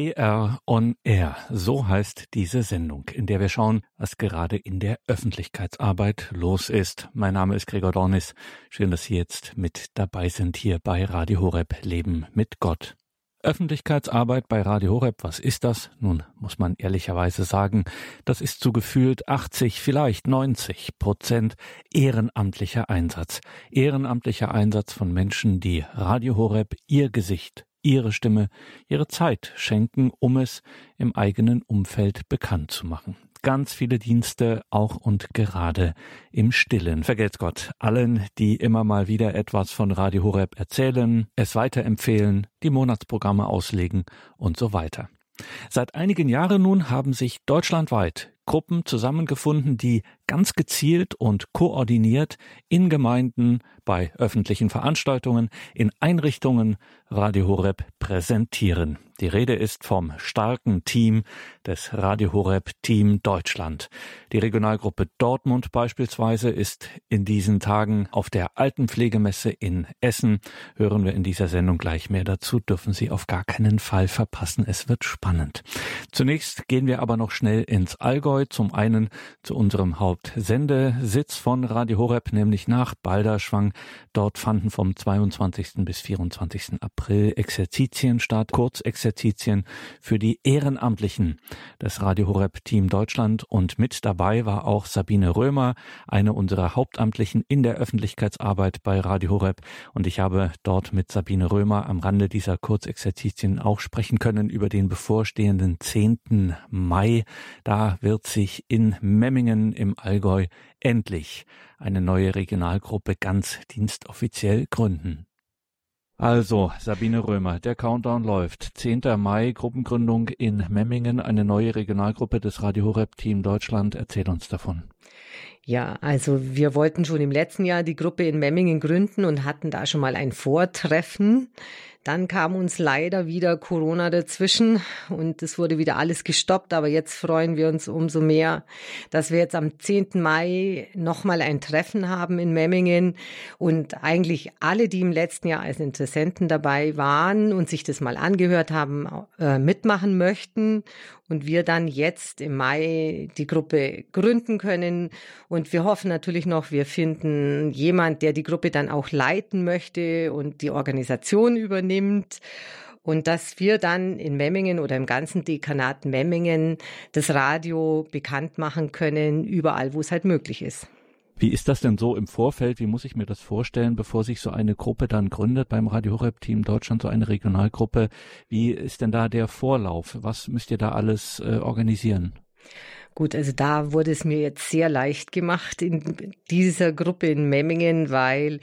PR on Air, so heißt diese Sendung, in der wir schauen, was gerade in der Öffentlichkeitsarbeit los ist. Mein Name ist Gregor Dornis. Schön, dass Sie jetzt mit dabei sind hier bei Radio Horeb Leben mit Gott. Öffentlichkeitsarbeit bei Radio Horeb, was ist das? Nun muss man ehrlicherweise sagen, das ist zu gefühlt 80, vielleicht 90 Prozent ehrenamtlicher Einsatz. Ehrenamtlicher Einsatz von Menschen, die Radio Horeb ihr Gesicht, ihre Stimme, ihre Zeit schenken, um es im eigenen Umfeld bekannt zu machen ganz viele Dienste, auch und gerade im Stillen. Vergelt's Gott allen, die immer mal wieder etwas von Radio Horeb erzählen, es weiterempfehlen, die Monatsprogramme auslegen und so weiter. Seit einigen Jahren nun haben sich deutschlandweit Gruppen zusammengefunden, die ganz gezielt und koordiniert in Gemeinden, bei öffentlichen Veranstaltungen, in Einrichtungen Radio Horeb präsentieren. Die Rede ist vom starken Team des Radio Horeb Team Deutschland. Die Regionalgruppe Dortmund beispielsweise ist in diesen Tagen auf der Altenpflegemesse in Essen. Hören wir in dieser Sendung gleich mehr dazu, dürfen Sie auf gar keinen Fall verpassen. Es wird spannend. Zunächst gehen wir aber noch schnell ins Allgäu. Zum einen zu unserem Hauptsendesitz von Radio Horeb, nämlich nach Balderschwang. Dort fanden vom 22. bis 24. April Exerzitien statt, Kurzexerzitien für die Ehrenamtlichen des Radio Horeb Team Deutschland und mit dabei war auch Sabine Römer, eine unserer Hauptamtlichen in der Öffentlichkeitsarbeit bei Radio Horeb und ich habe dort mit Sabine Römer am Rande dieser Kurzexerzitien auch sprechen können über den bevorstehenden 10. Mai. Da wird sich in Memmingen im Allgäu endlich eine neue Regionalgruppe ganz dienstoffiziell gründen. Also, Sabine Römer, der Countdown läuft. 10. Mai, Gruppengründung in Memmingen, eine neue Regionalgruppe des Radio Horeb Team Deutschland. Erzähl uns davon. Ja, also wir wollten schon im letzten Jahr die Gruppe in Memmingen gründen und hatten da schon mal ein Vortreffen. Dann kam uns leider wieder Corona dazwischen und es wurde wieder alles gestoppt. Aber jetzt freuen wir uns umso mehr, dass wir jetzt am 10. Mai nochmal ein Treffen haben in Memmingen und eigentlich alle, die im letzten Jahr als Interessenten dabei waren und sich das mal angehört haben, äh, mitmachen möchten und wir dann jetzt im Mai die Gruppe gründen können. Und wir hoffen natürlich noch, wir finden jemand, der die Gruppe dann auch leiten möchte und die Organisation übernimmt. Und dass wir dann in Memmingen oder im ganzen Dekanat Memmingen das Radio bekannt machen können, überall, wo es halt möglich ist. Wie ist das denn so im Vorfeld? Wie muss ich mir das vorstellen, bevor sich so eine Gruppe dann gründet beim Radio Horeb Team Deutschland, so eine Regionalgruppe? Wie ist denn da der Vorlauf? Was müsst ihr da alles äh, organisieren? Gut, also da wurde es mir jetzt sehr leicht gemacht in dieser Gruppe in Memmingen, weil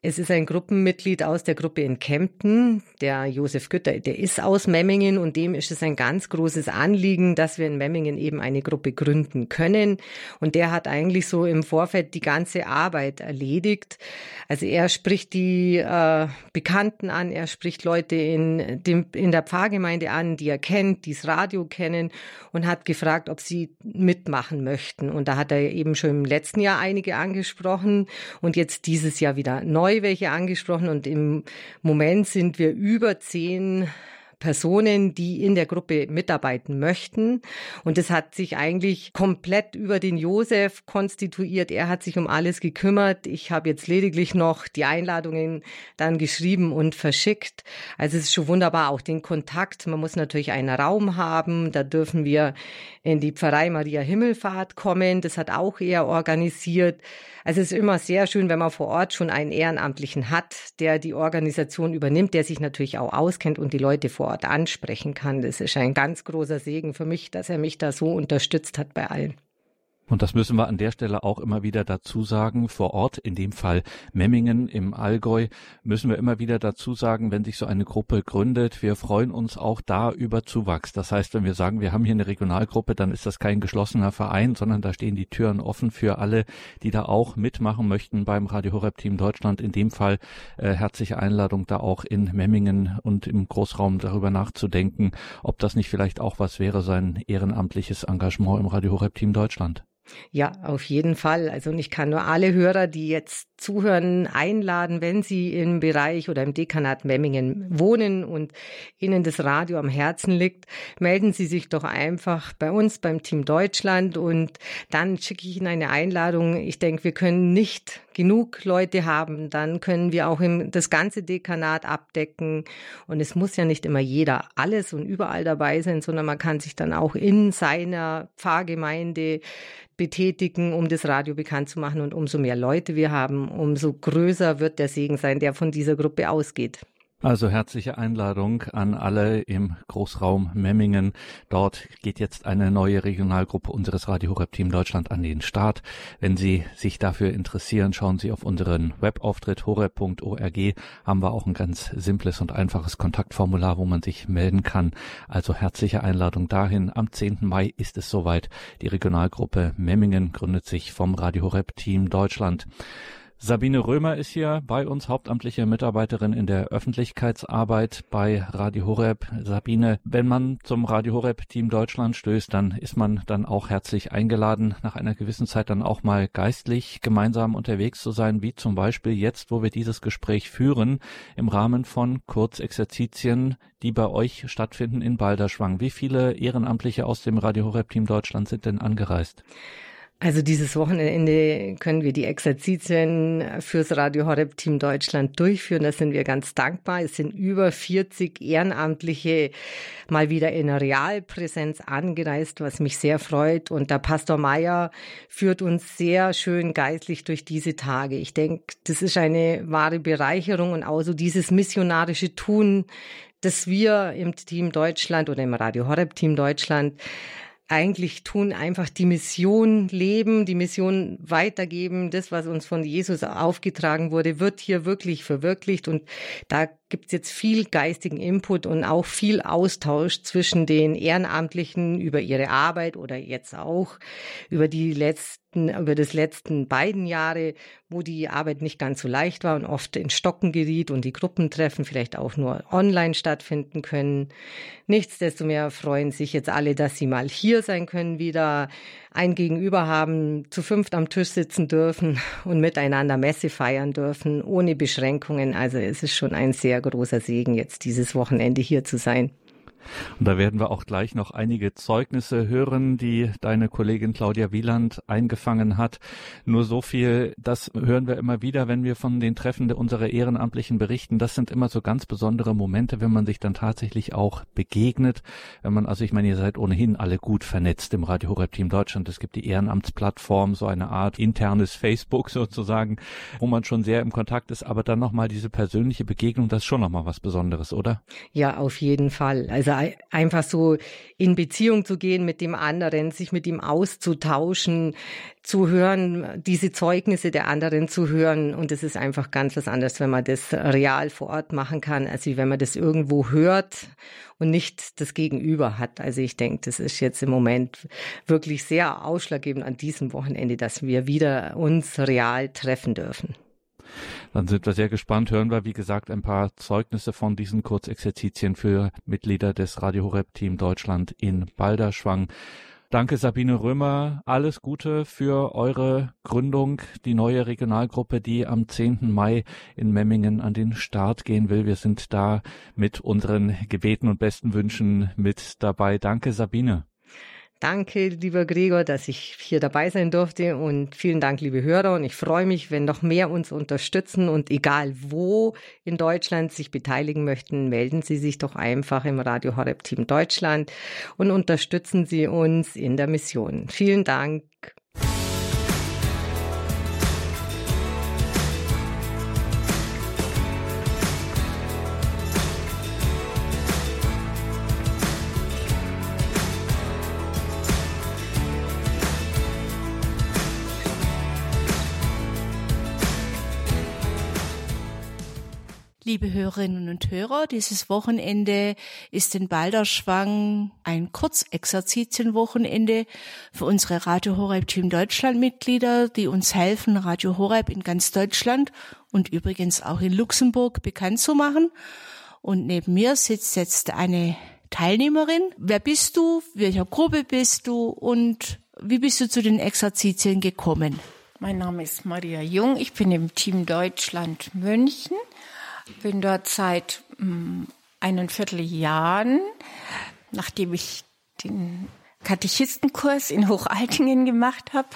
es ist ein Gruppenmitglied aus der Gruppe in Kempten, der Josef Gütter, der ist aus Memmingen und dem ist es ein ganz großes Anliegen, dass wir in Memmingen eben eine Gruppe gründen können. Und der hat eigentlich so im Vorfeld die ganze Arbeit erledigt. Also er spricht die äh, Bekannten an, er spricht Leute in, dem, in der Pfarrgemeinde an, die er kennt, die das Radio kennen und hat gefragt, ob sie mitmachen möchten. Und da hat er eben schon im letzten Jahr einige angesprochen und jetzt dieses Jahr wieder neu welche angesprochen. Und im Moment sind wir über zehn Personen, die in der Gruppe mitarbeiten möchten. Und es hat sich eigentlich komplett über den Josef konstituiert. Er hat sich um alles gekümmert. Ich habe jetzt lediglich noch die Einladungen dann geschrieben und verschickt. Also es ist schon wunderbar, auch den Kontakt. Man muss natürlich einen Raum haben. Da dürfen wir in die Pfarrei Maria Himmelfahrt kommen. Das hat auch er organisiert. Also es ist immer sehr schön, wenn man vor Ort schon einen Ehrenamtlichen hat, der die Organisation übernimmt, der sich natürlich auch auskennt und die Leute vor Ort ansprechen kann. Das ist ein ganz großer Segen für mich, dass er mich da so unterstützt hat bei allen. Und das müssen wir an der Stelle auch immer wieder dazu sagen. Vor Ort, in dem Fall Memmingen im Allgäu, müssen wir immer wieder dazu sagen, wenn sich so eine Gruppe gründet, wir freuen uns auch da über Zuwachs. Das heißt, wenn wir sagen, wir haben hier eine Regionalgruppe, dann ist das kein geschlossener Verein, sondern da stehen die Türen offen für alle, die da auch mitmachen möchten beim Radio Horeb Team Deutschland. In dem Fall äh, herzliche Einladung, da auch in Memmingen und im Großraum darüber nachzudenken, ob das nicht vielleicht auch was wäre, sein ehrenamtliches Engagement im Radio Horeb Team Deutschland. Ja, auf jeden Fall. Also ich kann nur alle Hörer, die jetzt zuhören, einladen, wenn sie im Bereich oder im Dekanat Memmingen wohnen und ihnen das Radio am Herzen liegt, melden Sie sich doch einfach bei uns beim Team Deutschland und dann schicke ich Ihnen eine Einladung. Ich denke, wir können nicht genug Leute haben, dann können wir auch im, das ganze Dekanat abdecken und es muss ja nicht immer jeder alles und überall dabei sein, sondern man kann sich dann auch in seiner Pfarrgemeinde betätigen, um das Radio bekannt zu machen. Und umso mehr Leute wir haben, umso größer wird der Segen sein, der von dieser Gruppe ausgeht. Also herzliche Einladung an alle im Großraum Memmingen. Dort geht jetzt eine neue Regionalgruppe unseres Radio Horeb Team Deutschland an den Start. Wenn Sie sich dafür interessieren, schauen Sie auf unseren Webauftritt horeb.org. Haben wir auch ein ganz simples und einfaches Kontaktformular, wo man sich melden kann. Also herzliche Einladung dahin. Am 10. Mai ist es soweit. Die Regionalgruppe Memmingen gründet sich vom Radio Horeb Team Deutschland. Sabine Römer ist hier bei uns, hauptamtliche Mitarbeiterin in der Öffentlichkeitsarbeit bei Radio Horeb. Sabine, wenn man zum Radio Horeb Team Deutschland stößt, dann ist man dann auch herzlich eingeladen, nach einer gewissen Zeit dann auch mal geistlich gemeinsam unterwegs zu sein, wie zum Beispiel jetzt, wo wir dieses Gespräch führen, im Rahmen von Kurzexerzitien, die bei euch stattfinden in Balderschwang. Wie viele Ehrenamtliche aus dem Radio Horeb Team Deutschland sind denn angereist? Also dieses Wochenende können wir die Exerzitien fürs Radio Horeb Team Deutschland durchführen. Da sind wir ganz dankbar. Es sind über 40 Ehrenamtliche mal wieder in Realpräsenz angereist, was mich sehr freut. Und der Pastor Meyer führt uns sehr schön geistlich durch diese Tage. Ich denke, das ist eine wahre Bereicherung und auch so dieses missionarische Tun, das wir im Team Deutschland oder im Radio Horeb Team Deutschland eigentlich tun, einfach die Mission leben, die Mission weitergeben. Das, was uns von Jesus aufgetragen wurde, wird hier wirklich verwirklicht. Und da gibt es jetzt viel geistigen Input und auch viel Austausch zwischen den Ehrenamtlichen über ihre Arbeit oder jetzt auch über die letzten, über das letzten beiden Jahre, wo die Arbeit nicht ganz so leicht war und oft in Stocken geriet und die Gruppentreffen vielleicht auch nur online stattfinden können. Nichtsdestotrotz freuen sich jetzt alle, dass sie mal hier sein können, wieder ein Gegenüber haben, zu fünft am Tisch sitzen dürfen und miteinander Messe feiern dürfen, ohne Beschränkungen. Also es ist schon ein sehr großer Segen, jetzt dieses Wochenende hier zu sein. Und da werden wir auch gleich noch einige Zeugnisse hören, die deine Kollegin Claudia Wieland eingefangen hat. Nur so viel, das hören wir immer wieder, wenn wir von den Treffen unserer Ehrenamtlichen berichten. Das sind immer so ganz besondere Momente, wenn man sich dann tatsächlich auch begegnet. Wenn man, also ich meine, ihr seid ohnehin alle gut vernetzt im Radio Horeb Team Deutschland. Es gibt die Ehrenamtsplattform, so eine Art internes Facebook sozusagen, wo man schon sehr im Kontakt ist. Aber dann nochmal diese persönliche Begegnung, das ist schon nochmal was Besonderes, oder? Ja, auf jeden Fall. Also einfach so in Beziehung zu gehen mit dem anderen, sich mit ihm auszutauschen, zu hören, diese Zeugnisse der anderen zu hören. Und es ist einfach ganz was anderes, wenn man das real vor Ort machen kann, als wenn man das irgendwo hört und nicht das Gegenüber hat. Also ich denke, das ist jetzt im Moment wirklich sehr ausschlaggebend an diesem Wochenende, dass wir wieder uns real treffen dürfen. Dann sind wir sehr gespannt. Hören wir, wie gesagt, ein paar Zeugnisse von diesen Kurzexerzitien für Mitglieder des Radio Horeb Team Deutschland in Balderschwang. Danke, Sabine Römer. Alles Gute für eure Gründung, die neue Regionalgruppe, die am 10. Mai in Memmingen an den Start gehen will. Wir sind da mit unseren Gebeten und besten Wünschen mit dabei. Danke, Sabine. Danke, lieber Gregor, dass ich hier dabei sein durfte und vielen Dank, liebe Hörer. Und ich freue mich, wenn noch mehr uns unterstützen und egal wo in Deutschland sich beteiligen möchten, melden Sie sich doch einfach im Radio Horeb Team Deutschland und unterstützen Sie uns in der Mission. Vielen Dank. Liebe Hörerinnen und Hörer, dieses Wochenende ist in Balderschwang ein Kurzexerzitienwochenende für unsere Radio Horeb Team Deutschland Mitglieder, die uns helfen, Radio Horeb in ganz Deutschland und übrigens auch in Luxemburg bekannt zu machen. Und neben mir sitzt jetzt eine Teilnehmerin. Wer bist du? Welcher Gruppe bist du? Und Wie bist du zu den Exerzitien gekommen? Mein Name ist Maria Jung. Ich bin im Team Deutschland München. Bin dort seit ähm, einen Vierteljahren, nachdem ich den Katechistenkurs in Hochaltingen gemacht habe.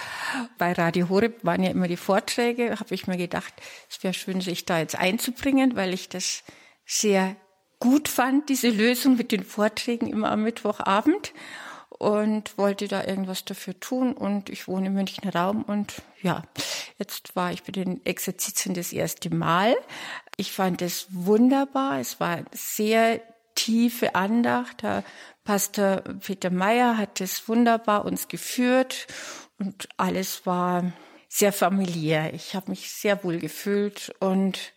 Bei Radio Horeb waren ja immer die Vorträge. Habe ich mir gedacht, es wäre schön, sich da jetzt einzubringen, weil ich das sehr gut fand, diese Lösung mit den Vorträgen immer am Mittwochabend und wollte da irgendwas dafür tun. Und ich wohne im Münchner Raum und ja, jetzt war ich bei den Exerzitien das erste Mal. Ich fand es wunderbar. Es war sehr tiefe Andacht. Herr Pastor Peter Meyer hat es wunderbar uns geführt und alles war sehr familiär. Ich habe mich sehr wohl gefühlt und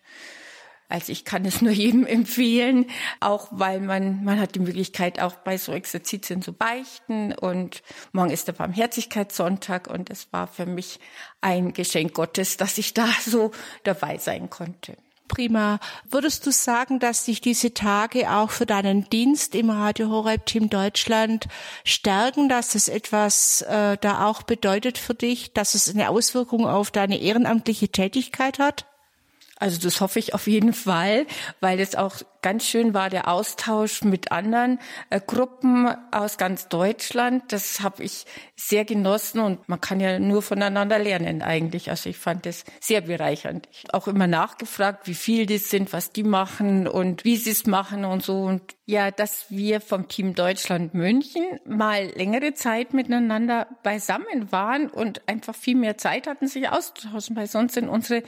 also ich kann es nur jedem empfehlen, auch weil man, man hat die Möglichkeit auch bei so Exerzitien zu beichten und morgen ist der Barmherzigkeitssonntag und es war für mich ein Geschenk Gottes, dass ich da so dabei sein konnte. Prima. Würdest du sagen, dass dich diese Tage auch für deinen Dienst im Radio Horeb Team Deutschland stärken, dass es etwas äh, da auch bedeutet für dich, dass es eine Auswirkung auf deine ehrenamtliche Tätigkeit hat? Also das hoffe ich auf jeden Fall, weil es auch ganz schön war, der Austausch mit anderen äh, Gruppen aus ganz Deutschland. Das habe ich sehr genossen und man kann ja nur voneinander lernen eigentlich. Also ich fand das sehr bereichernd. Ich auch immer nachgefragt, wie viel das sind, was die machen und wie sie es machen und so. Und ja, dass wir vom Team Deutschland München mal längere Zeit miteinander beisammen waren und einfach viel mehr Zeit hatten, sich auszutauschen, weil sonst sind unsere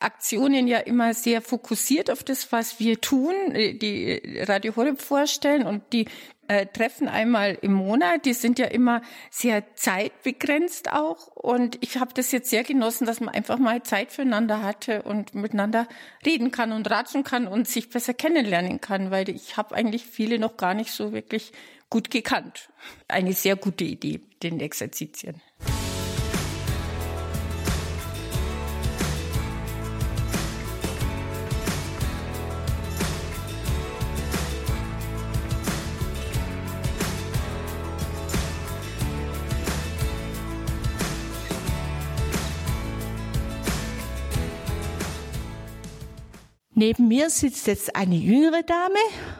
Aktionen ja immer sehr fokussiert auf das, was wir tun, die Radio Horeb vorstellen und die äh, Treffen einmal im Monat, die sind ja immer sehr zeitbegrenzt auch und ich habe das jetzt sehr genossen, dass man einfach mal Zeit füreinander hatte und miteinander reden kann und ratschen kann und sich besser kennenlernen kann, weil ich habe eigentlich viele noch gar nicht so wirklich gut gekannt. Eine sehr gute Idee, den Exerzitien. Neben mir sitzt jetzt eine jüngere Dame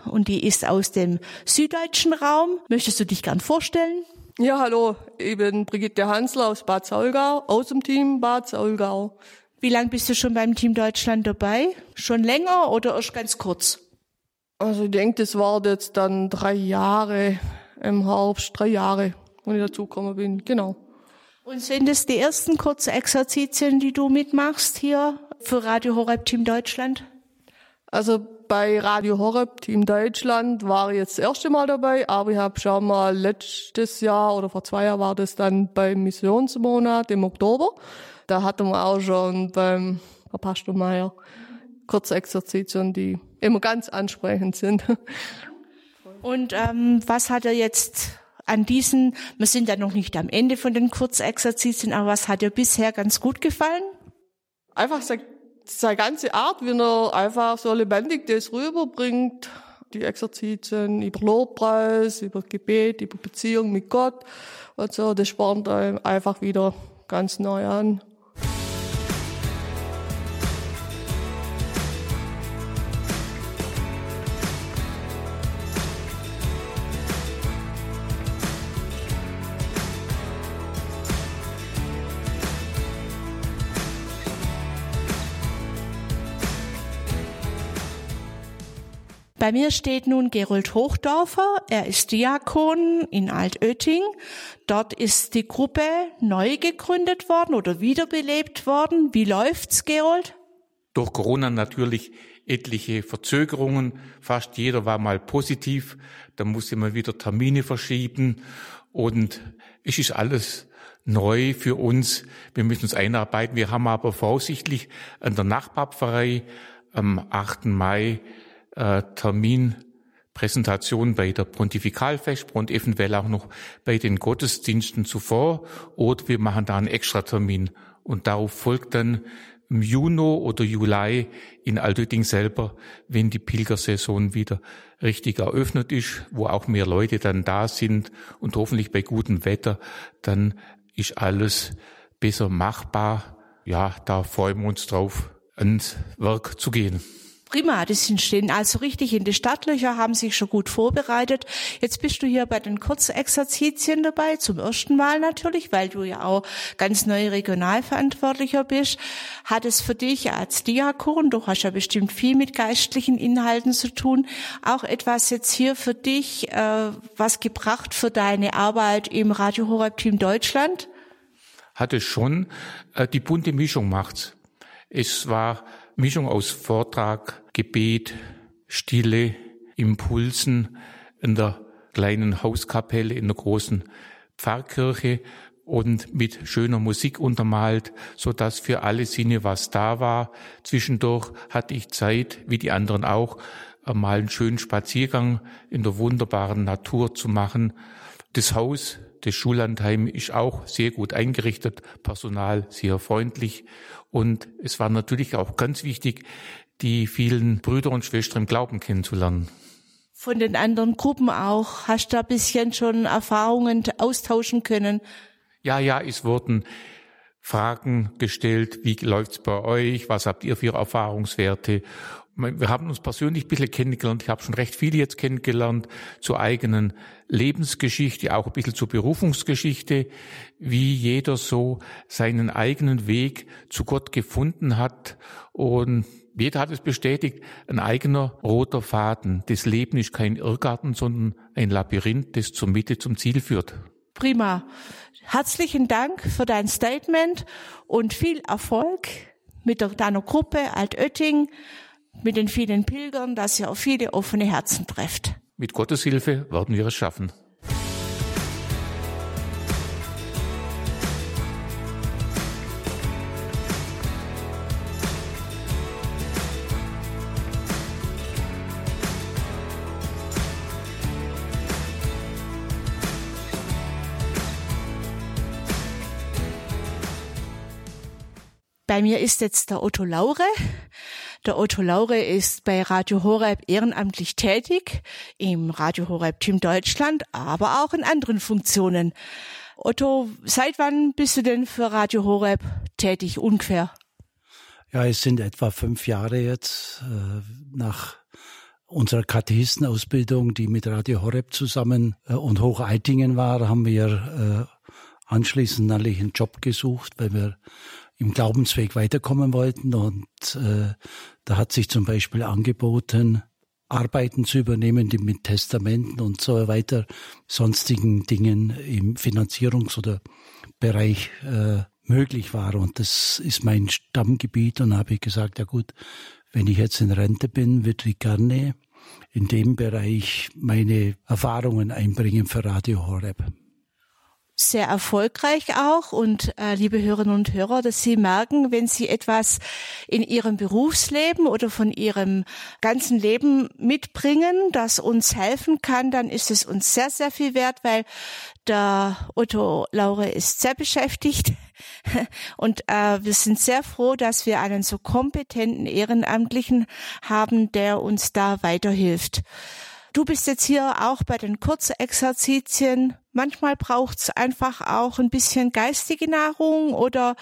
und die ist aus dem süddeutschen Raum. Möchtest du dich gern vorstellen? Ja, hallo, ich bin Brigitte Hansler aus Bad Saulgau, aus dem Team Bad Saulgau. Wie lange bist du schon beim Team Deutschland dabei? Schon länger oder erst ganz kurz? Also ich denke, das war jetzt dann drei Jahre im Herbst, drei Jahre, wo ich dazugekommen bin, genau. Und sind es die ersten kurzen Exerzitien, die du mitmachst hier für Radio Horeb Team Deutschland? Also bei Radio Horeb Team Deutschland war ich jetzt das erste Mal dabei, aber ich habe schon mal letztes Jahr oder vor zwei Jahren war das dann beim Missionsmonat im Oktober. Da hatten wir auch schon beim Herr Pastor Meier kurze Exerzitien, die immer ganz ansprechend sind. Und ähm, was hat er jetzt an diesen, wir sind ja noch nicht am Ende von den Kurzexerzitien, aber was hat dir bisher ganz gut gefallen? Einfach seine ganze Art, wie er einfach so lebendig das rüberbringt, die Exerzitien über Lobpreis, über Gebet, über Beziehung mit Gott und so, das spornt einem einfach wieder ganz neu an. Bei mir steht nun Gerold Hochdorfer. Er ist Diakon in Altötting. Dort ist die Gruppe neu gegründet worden oder wiederbelebt worden. Wie läuft's, Gerold? Durch Corona natürlich etliche Verzögerungen. Fast jeder war mal positiv. Da musste man wieder Termine verschieben. Und es ist alles neu für uns. Wir müssen uns einarbeiten. Wir haben aber voraussichtlich an der Nachbarpfarrei am 8. Mai äh, Terminpräsentation bei der Pontifikalfest und eventuell auch noch bei den Gottesdiensten zuvor oder wir machen da einen Extratermin und darauf folgt dann im Juni oder Juli in Altötting selber, wenn die Pilgersaison wieder richtig eröffnet ist, wo auch mehr Leute dann da sind und hoffentlich bei gutem Wetter dann ist alles besser machbar. Ja, da freuen wir uns drauf, ans Werk zu gehen. Prima, die sind stehen also richtig in die Startlöcher, haben sich schon gut vorbereitet. Jetzt bist du hier bei den Kurzexerzitien dabei, zum ersten Mal natürlich, weil du ja auch ganz neu Regionalverantwortlicher bist. Hat es für dich als Diakon, du hast ja bestimmt viel mit geistlichen Inhalten zu tun, auch etwas jetzt hier für dich, äh, was gebracht für deine Arbeit im Radio Horeb Team Deutschland? Hatte schon, äh, die bunte Mischung macht's. Es war Mischung aus Vortrag, Gebet, Stille, Impulsen in der kleinen Hauskapelle, in der großen Pfarrkirche und mit schöner Musik untermalt, so dass für alle Sinne was da war. Zwischendurch hatte ich Zeit, wie die anderen auch, mal einen schönen Spaziergang in der wunderbaren Natur zu machen. Das Haus, das Schullandheim ist auch sehr gut eingerichtet, Personal sehr freundlich und es war natürlich auch ganz wichtig, die vielen Brüder und Schwestern im Glauben kennenzulernen. Von den anderen Gruppen auch. Hast du da ein bisschen schon Erfahrungen austauschen können? Ja, ja, es wurden Fragen gestellt, wie läuft's bei euch, was habt ihr für Erfahrungswerte? Wir haben uns persönlich ein bisschen kennengelernt, ich habe schon recht viele jetzt kennengelernt, zur eigenen Lebensgeschichte, auch ein bisschen zur Berufungsgeschichte, wie jeder so seinen eigenen Weg zu Gott gefunden hat und jeder hat es bestätigt, ein eigener roter Faden. Das Leben ist kein Irrgarten, sondern ein Labyrinth, das zur Mitte zum Ziel führt. Prima. Herzlichen Dank für dein Statement und viel Erfolg mit deiner Gruppe Altötting, mit den vielen Pilgern, dass ihr auf viele offene Herzen trefft. Mit Gottes Hilfe werden wir es schaffen. Bei mir ist jetzt der Otto Laure. Der Otto Laure ist bei Radio Horeb ehrenamtlich tätig, im Radio Horeb Team Deutschland, aber auch in anderen Funktionen. Otto, seit wann bist du denn für Radio Horeb tätig ungefähr? Ja, es sind etwa fünf Jahre jetzt äh, nach unserer Katechistenausbildung, die mit Radio Horeb zusammen äh, und Hocheitingen war, haben wir äh, anschließend natürlich einen Job gesucht, weil wir im Glaubensweg weiterkommen wollten. Und äh, da hat sich zum Beispiel angeboten, Arbeiten zu übernehmen, die mit Testamenten und so weiter, sonstigen Dingen im Finanzierungs- oder Bereich äh, möglich war. Und das ist mein Stammgebiet. Und habe ich gesagt, ja gut, wenn ich jetzt in Rente bin, würde ich gerne in dem Bereich meine Erfahrungen einbringen für Radio Horeb sehr erfolgreich auch und äh, liebe Hörerinnen und Hörer, dass Sie merken, wenn Sie etwas in Ihrem Berufsleben oder von Ihrem ganzen Leben mitbringen, das uns helfen kann, dann ist es uns sehr, sehr viel wert, weil der Otto Laure ist sehr beschäftigt und äh, wir sind sehr froh, dass wir einen so kompetenten Ehrenamtlichen haben, der uns da weiterhilft. Du bist jetzt hier auch bei den Kurzexerzitien. Manchmal braucht's einfach auch ein bisschen geistige Nahrung oder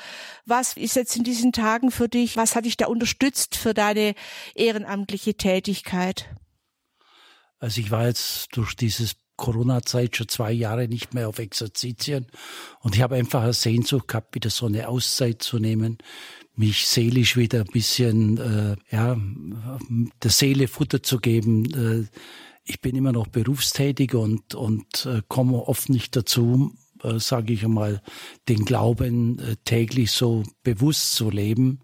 was ist jetzt in diesen Tagen für dich? Was hat dich da unterstützt für deine ehrenamtliche Tätigkeit? Also ich war jetzt durch dieses Corona-Zeit schon zwei Jahre nicht mehr auf Exerzitien und ich habe einfach eine Sehnsucht gehabt, wieder so eine Auszeit zu nehmen, mich seelisch wieder ein bisschen, äh, ja, der Seele Futter zu geben, äh, ich bin immer noch berufstätig und, und äh, komme oft nicht dazu, äh, sage ich einmal, den Glauben äh, täglich so bewusst zu leben.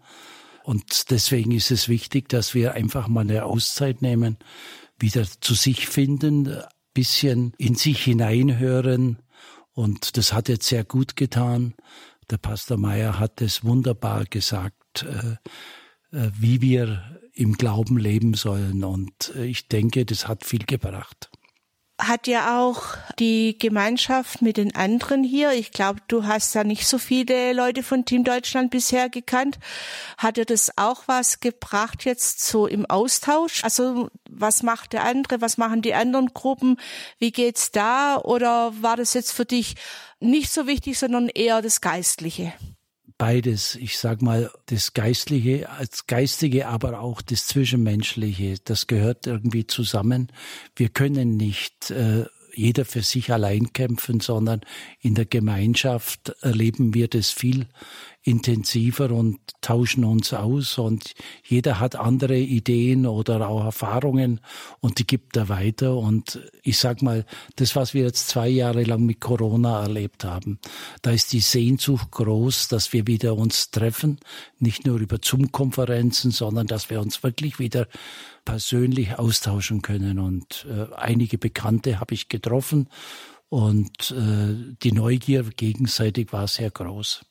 Und deswegen ist es wichtig, dass wir einfach mal eine Auszeit nehmen, wieder zu sich finden, bisschen in sich hineinhören. Und das hat jetzt sehr gut getan. Der Pastor Meyer hat es wunderbar gesagt, äh, äh, wie wir im Glauben leben sollen. Und äh, ich denke, das hat viel gebracht. Hat ja auch die Gemeinschaft mit den anderen hier. Ich glaube, du hast ja nicht so viele Leute von Team Deutschland bisher gekannt. Hat dir das auch was gebracht jetzt so im Austausch? Also was macht der andere? Was machen die anderen Gruppen? Wie geht's da? Oder war das jetzt für dich nicht so wichtig, sondern eher das Geistliche? Beides. Ich sag mal, das Geistliche als Geistige, aber auch das Zwischenmenschliche. Das gehört irgendwie zusammen. Wir können nicht äh, jeder für sich allein kämpfen, sondern in der Gemeinschaft erleben wir das viel intensiver und tauschen uns aus. Und jeder hat andere Ideen oder auch Erfahrungen und die gibt er weiter. Und ich sag mal, das was wir jetzt zwei Jahre lang mit Corona erlebt haben, da ist die Sehnsucht groß, dass wir wieder uns treffen, nicht nur über Zoom-Konferenzen, sondern dass wir uns wirklich wieder persönlich austauschen können. Und äh, einige Bekannte habe ich getroffen. Und äh, die Neugier gegenseitig war sehr groß.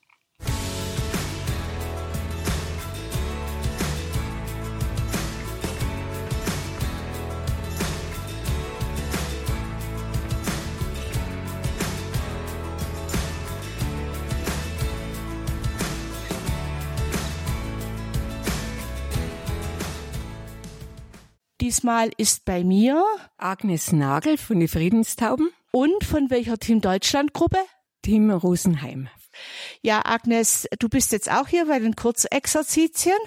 Diesmal ist bei mir Agnes Nagel von den Friedenstauben und von welcher Team Deutschland Gruppe? Team Rosenheim. Ja, Agnes, du bist jetzt auch hier bei den Kurzexerzitien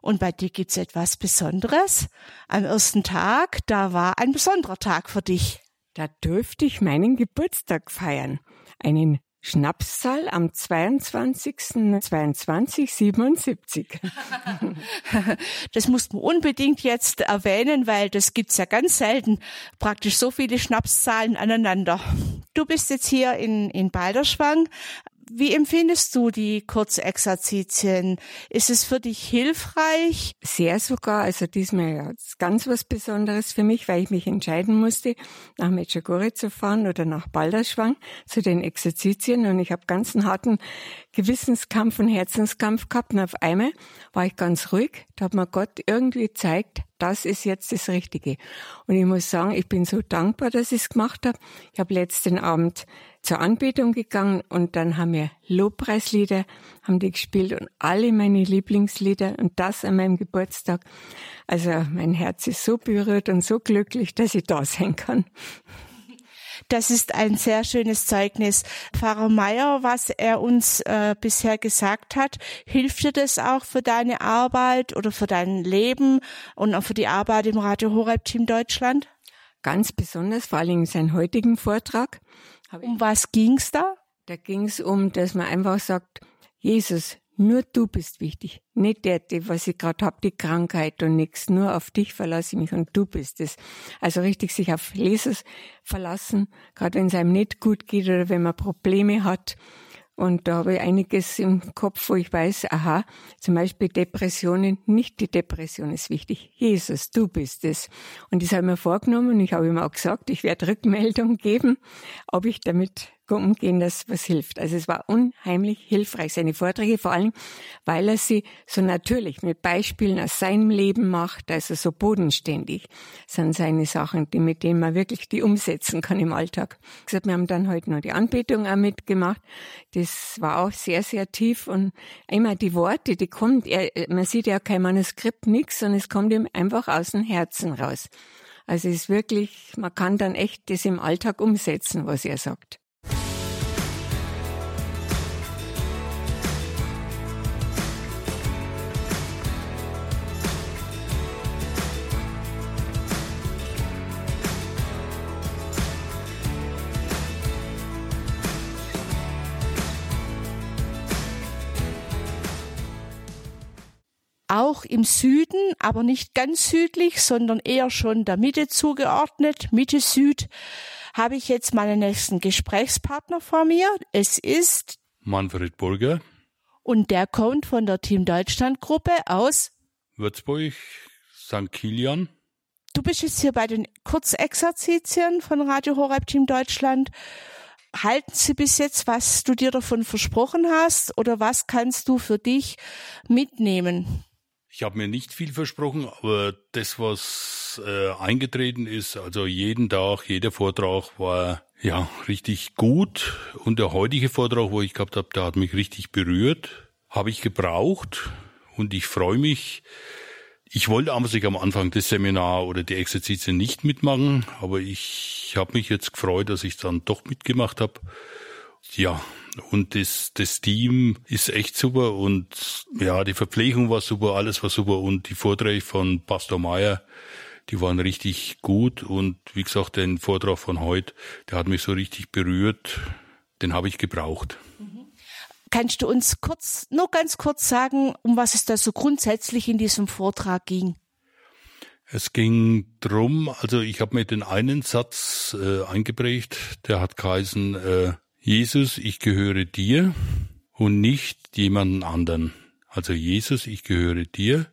und bei dir gibt's etwas Besonderes. Am ersten Tag, da war ein besonderer Tag für dich. Da durfte ich meinen Geburtstag feiern. Einen Schnapszahl am 22. 22 77. Das muss man unbedingt jetzt erwähnen, weil das gibt's ja ganz selten. Praktisch so viele Schnapszahlen aneinander. Du bist jetzt hier in, in Balderschwang wie empfindest du die Kurzexerzitien? Ist es für dich hilfreich? Sehr sogar. Also diesmal ja, ganz was Besonderes für mich, weil ich mich entscheiden musste, nach Medjugorje zu fahren oder nach Balderschwang zu den Exerzitien. Und ich habe ganz einen harten Gewissenskampf und Herzenskampf gehabt. Und auf einmal war ich ganz ruhig. Da hat mir Gott irgendwie gezeigt, das ist jetzt das Richtige. Und ich muss sagen, ich bin so dankbar, dass ich es gemacht habe. Ich habe letzten Abend zur Anbetung gegangen und dann haben wir Lobpreislieder, haben die gespielt und alle meine Lieblingslieder und das an meinem Geburtstag. Also mein Herz ist so berührt und so glücklich, dass ich da sein kann. Das ist ein sehr schönes Zeugnis. Pfarrer Meier, was er uns äh, bisher gesagt hat, hilft dir das auch für deine Arbeit oder für dein Leben und auch für die Arbeit im Radio Horeb Team Deutschland? Ganz besonders, vor allem in seinem heutigen Vortrag. Um was ging's da? Da ging's um, dass man einfach sagt, Jesus, nur du bist wichtig. Nicht der, die, was ich gerade hab, die Krankheit und nichts. Nur auf dich verlasse ich mich und du bist es. Also richtig sich auf Jesus verlassen, gerade wenn es einem nicht gut geht oder wenn man Probleme hat. Und da habe ich einiges im Kopf, wo ich weiß, aha, zum Beispiel Depressionen, nicht die Depression ist wichtig. Jesus, du bist es. Und das habe ich mir vorgenommen ich habe ihm auch gesagt, ich werde Rückmeldung geben, ob ich damit umgehen, dass was hilft. Also es war unheimlich hilfreich, seine Vorträge, vor allem, weil er sie so natürlich mit Beispielen aus seinem Leben macht, also so bodenständig sind seine Sachen, die, mit denen man wirklich die umsetzen kann im Alltag. Gesagt, wir haben dann heute noch die Anbetung auch mitgemacht. Das war auch sehr, sehr tief und immer die Worte, die kommen, er, man sieht ja kein Manuskript, nix, sondern es kommt ihm einfach aus dem Herzen raus. Also es ist wirklich, man kann dann echt das im Alltag umsetzen, was er sagt. Auch im Süden, aber nicht ganz südlich, sondern eher schon der Mitte zugeordnet, Mitte Süd, habe ich jetzt meinen nächsten Gesprächspartner vor mir. Es ist Manfred Burger. Und der kommt von der Team Deutschland Gruppe aus Würzburg, St. Kilian. Du bist jetzt hier bei den Kurzexerzitien von Radio Horeb Team Deutschland. Halten Sie bis jetzt, was du dir davon versprochen hast oder was kannst du für dich mitnehmen? Ich habe mir nicht viel versprochen, aber das, was äh, eingetreten ist, also jeden Tag, jeder Vortrag war ja richtig gut. Und der heutige Vortrag, wo ich gehabt habe, der hat mich richtig berührt, habe ich gebraucht und ich freue mich. Ich wollte am Anfang das Seminar oder die Exerzitien nicht mitmachen, aber ich habe mich jetzt gefreut, dass ich dann doch mitgemacht habe. Ja, und das, das Team ist echt super und ja, die Verpflegung war super, alles war super und die Vorträge von Pastor Meyer, die waren richtig gut und wie gesagt, den Vortrag von heute, der hat mich so richtig berührt, den habe ich gebraucht. Mhm. Kannst du uns kurz, nur ganz kurz sagen, um was es da so grundsätzlich in diesem Vortrag ging? Es ging drum, also ich habe mir den einen Satz äh, eingeprägt, der hat geheißen, äh, Jesus, ich gehöre dir und nicht jemanden anderen. Also Jesus, ich gehöre dir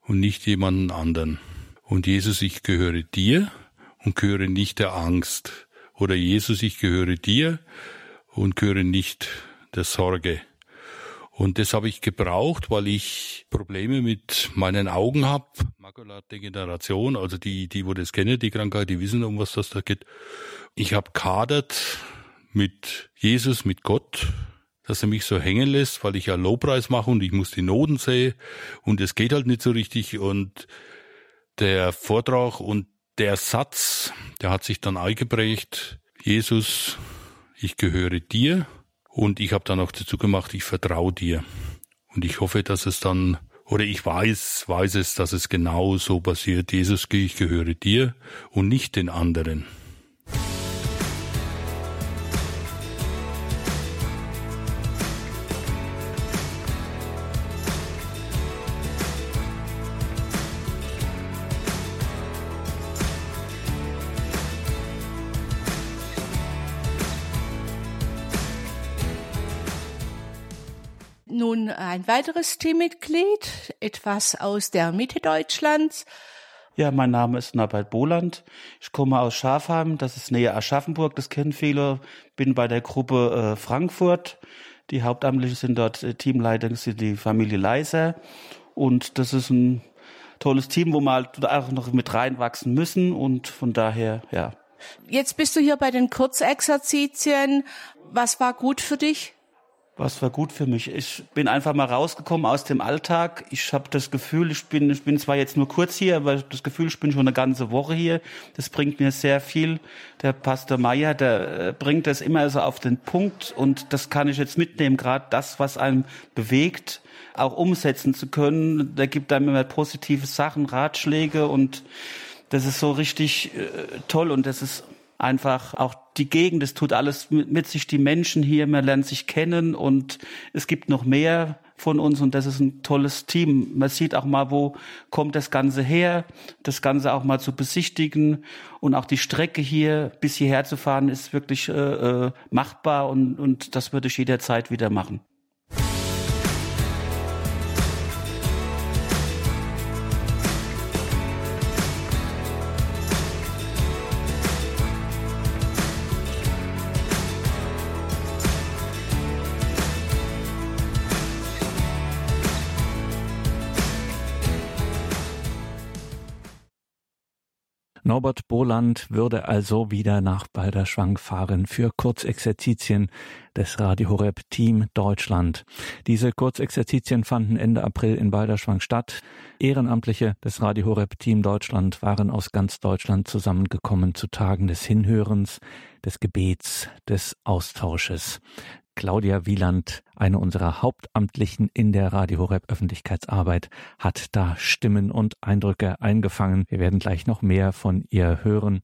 und nicht jemanden anderen. Und Jesus, ich gehöre dir und gehöre nicht der Angst. Oder Jesus, ich gehöre dir und gehöre nicht der Sorge. Und das habe ich gebraucht, weil ich Probleme mit meinen Augen habe. Makuladegeneration, also die, die, wo das kennen, die Krankheit, die wissen, um was das da geht. Ich habe kadert mit Jesus, mit Gott, dass er mich so hängen lässt, weil ich ja Lobpreis mache und ich muss die Noten sehen. Und es geht halt nicht so richtig. Und der Vortrag und der Satz, der hat sich dann eingeprägt, Jesus, ich gehöre dir. Und ich habe dann auch dazu gemacht, ich vertraue dir. Und ich hoffe, dass es dann oder ich weiß, weiß es, dass es genau so passiert. Jesus, ich gehöre dir und nicht den anderen. Ein weiteres Teammitglied, etwas aus der Mitte Deutschlands. Ja, mein Name ist Norbert Boland. Ich komme aus Schafheim, das ist näher Aschaffenburg, das kennen viele. Bin bei der Gruppe äh, Frankfurt. Die Hauptamtlichen sind dort äh, Teamleiter, ist die Familie Leiser. Und das ist ein tolles Team, wo wir halt auch noch mit reinwachsen müssen. Und von daher, ja. Jetzt bist du hier bei den Kurzexerzitien. Was war gut für dich? Was war gut für mich? Ich bin einfach mal rausgekommen aus dem Alltag. Ich habe das Gefühl, ich bin, ich bin zwar jetzt nur kurz hier, aber das Gefühl, ich bin schon eine ganze Woche hier. Das bringt mir sehr viel. Der Pastor Meier, der äh, bringt das immer so auf den Punkt und das kann ich jetzt mitnehmen. Gerade das, was einem bewegt, auch umsetzen zu können. Der gibt einem immer positive Sachen, Ratschläge und das ist so richtig äh, toll und das ist einfach auch die Gegend, es tut alles mit, sich, die Menschen hier, man lernt sich kennen und es gibt noch mehr von uns und das ist ein tolles Team. Man sieht auch mal, wo kommt das Ganze her, das Ganze auch mal zu besichtigen und auch die Strecke hier bis hierher zu fahren ist wirklich äh, äh, machbar und, und das würde ich jederzeit wieder machen. Norbert Boland würde also wieder nach Balderschwang fahren für Kurzexerzitien des Radio Horeb Team Deutschland. Diese Kurzexerzitien fanden Ende April in Balderschwang statt. Ehrenamtliche des Radio Horeb Team Deutschland waren aus ganz Deutschland zusammengekommen zu Tagen des Hinhörens, des Gebets, des Austausches. Claudia Wieland, eine unserer Hauptamtlichen in der Radio Horeb Öffentlichkeitsarbeit, hat da Stimmen und Eindrücke eingefangen. Wir werden gleich noch mehr von ihr hören.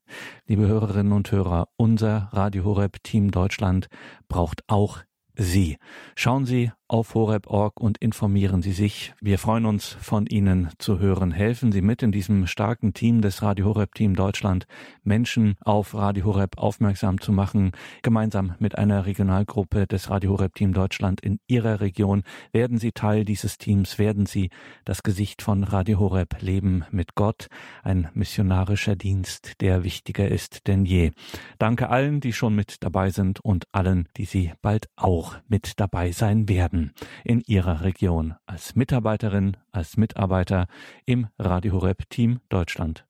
Liebe Hörerinnen und Hörer, unser Radio Horeb Team Deutschland braucht auch Sie. Schauen Sie auf horeb.org und informieren Sie sich. Wir freuen uns, von Ihnen zu hören. Helfen Sie mit in diesem starken Team des Radio Horeb Team Deutschland, Menschen auf Radio Horeb aufmerksam zu machen. Gemeinsam mit einer Regionalgruppe des Radio Horeb Team Deutschland in Ihrer Region werden Sie Teil dieses Teams, werden Sie das Gesicht von Radio Horeb Leben mit Gott, ein missionarischer Dienst, der wichtiger ist denn je. Danke allen, die schon mit dabei sind und allen, die Sie bald auch mit dabei sein werden. In Ihrer Region als Mitarbeiterin, als Mitarbeiter im Radio Horeb Team Deutschland.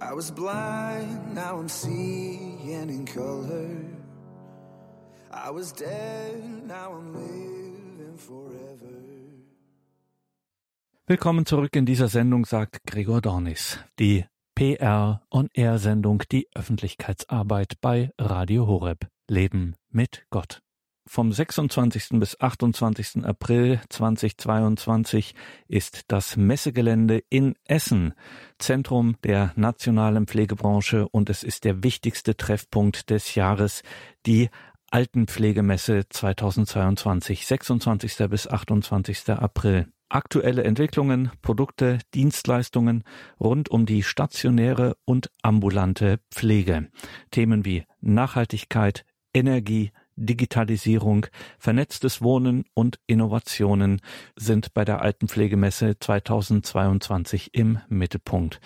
I was blind, now I'm seeing in color. I was dead, now I'm living forever. Willkommen zurück in dieser Sendung, sagt Gregor Dornis. Die PR- und R-Sendung Die Öffentlichkeitsarbeit bei Radio Horeb. Leben mit Gott. Vom 26. bis 28. April 2022 ist das Messegelände in Essen Zentrum der nationalen Pflegebranche und es ist der wichtigste Treffpunkt des Jahres, die Altenpflegemesse 2022, 26. bis 28. April. Aktuelle Entwicklungen, Produkte, Dienstleistungen rund um die stationäre und ambulante Pflege. Themen wie Nachhaltigkeit, Energie, Digitalisierung, vernetztes Wohnen und Innovationen sind bei der Altenpflegemesse 2022 im Mittelpunkt.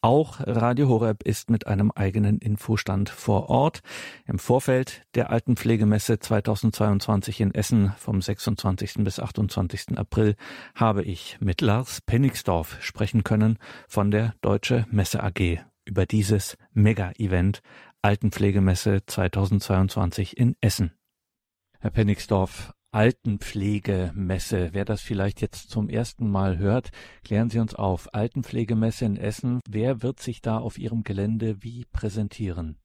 Auch Radio Horeb ist mit einem eigenen Infostand vor Ort. Im Vorfeld der Altenpflegemesse 2022 in Essen vom 26. bis 28. April habe ich mit Lars Penningsdorf sprechen können von der Deutsche Messe AG über dieses Mega-Event Altenpflegemesse 2022 in Essen. Herr Penningsdorf, Altenpflegemesse. Wer das vielleicht jetzt zum ersten Mal hört, klären Sie uns auf. Altenpflegemesse in Essen. Wer wird sich da auf Ihrem Gelände wie präsentieren?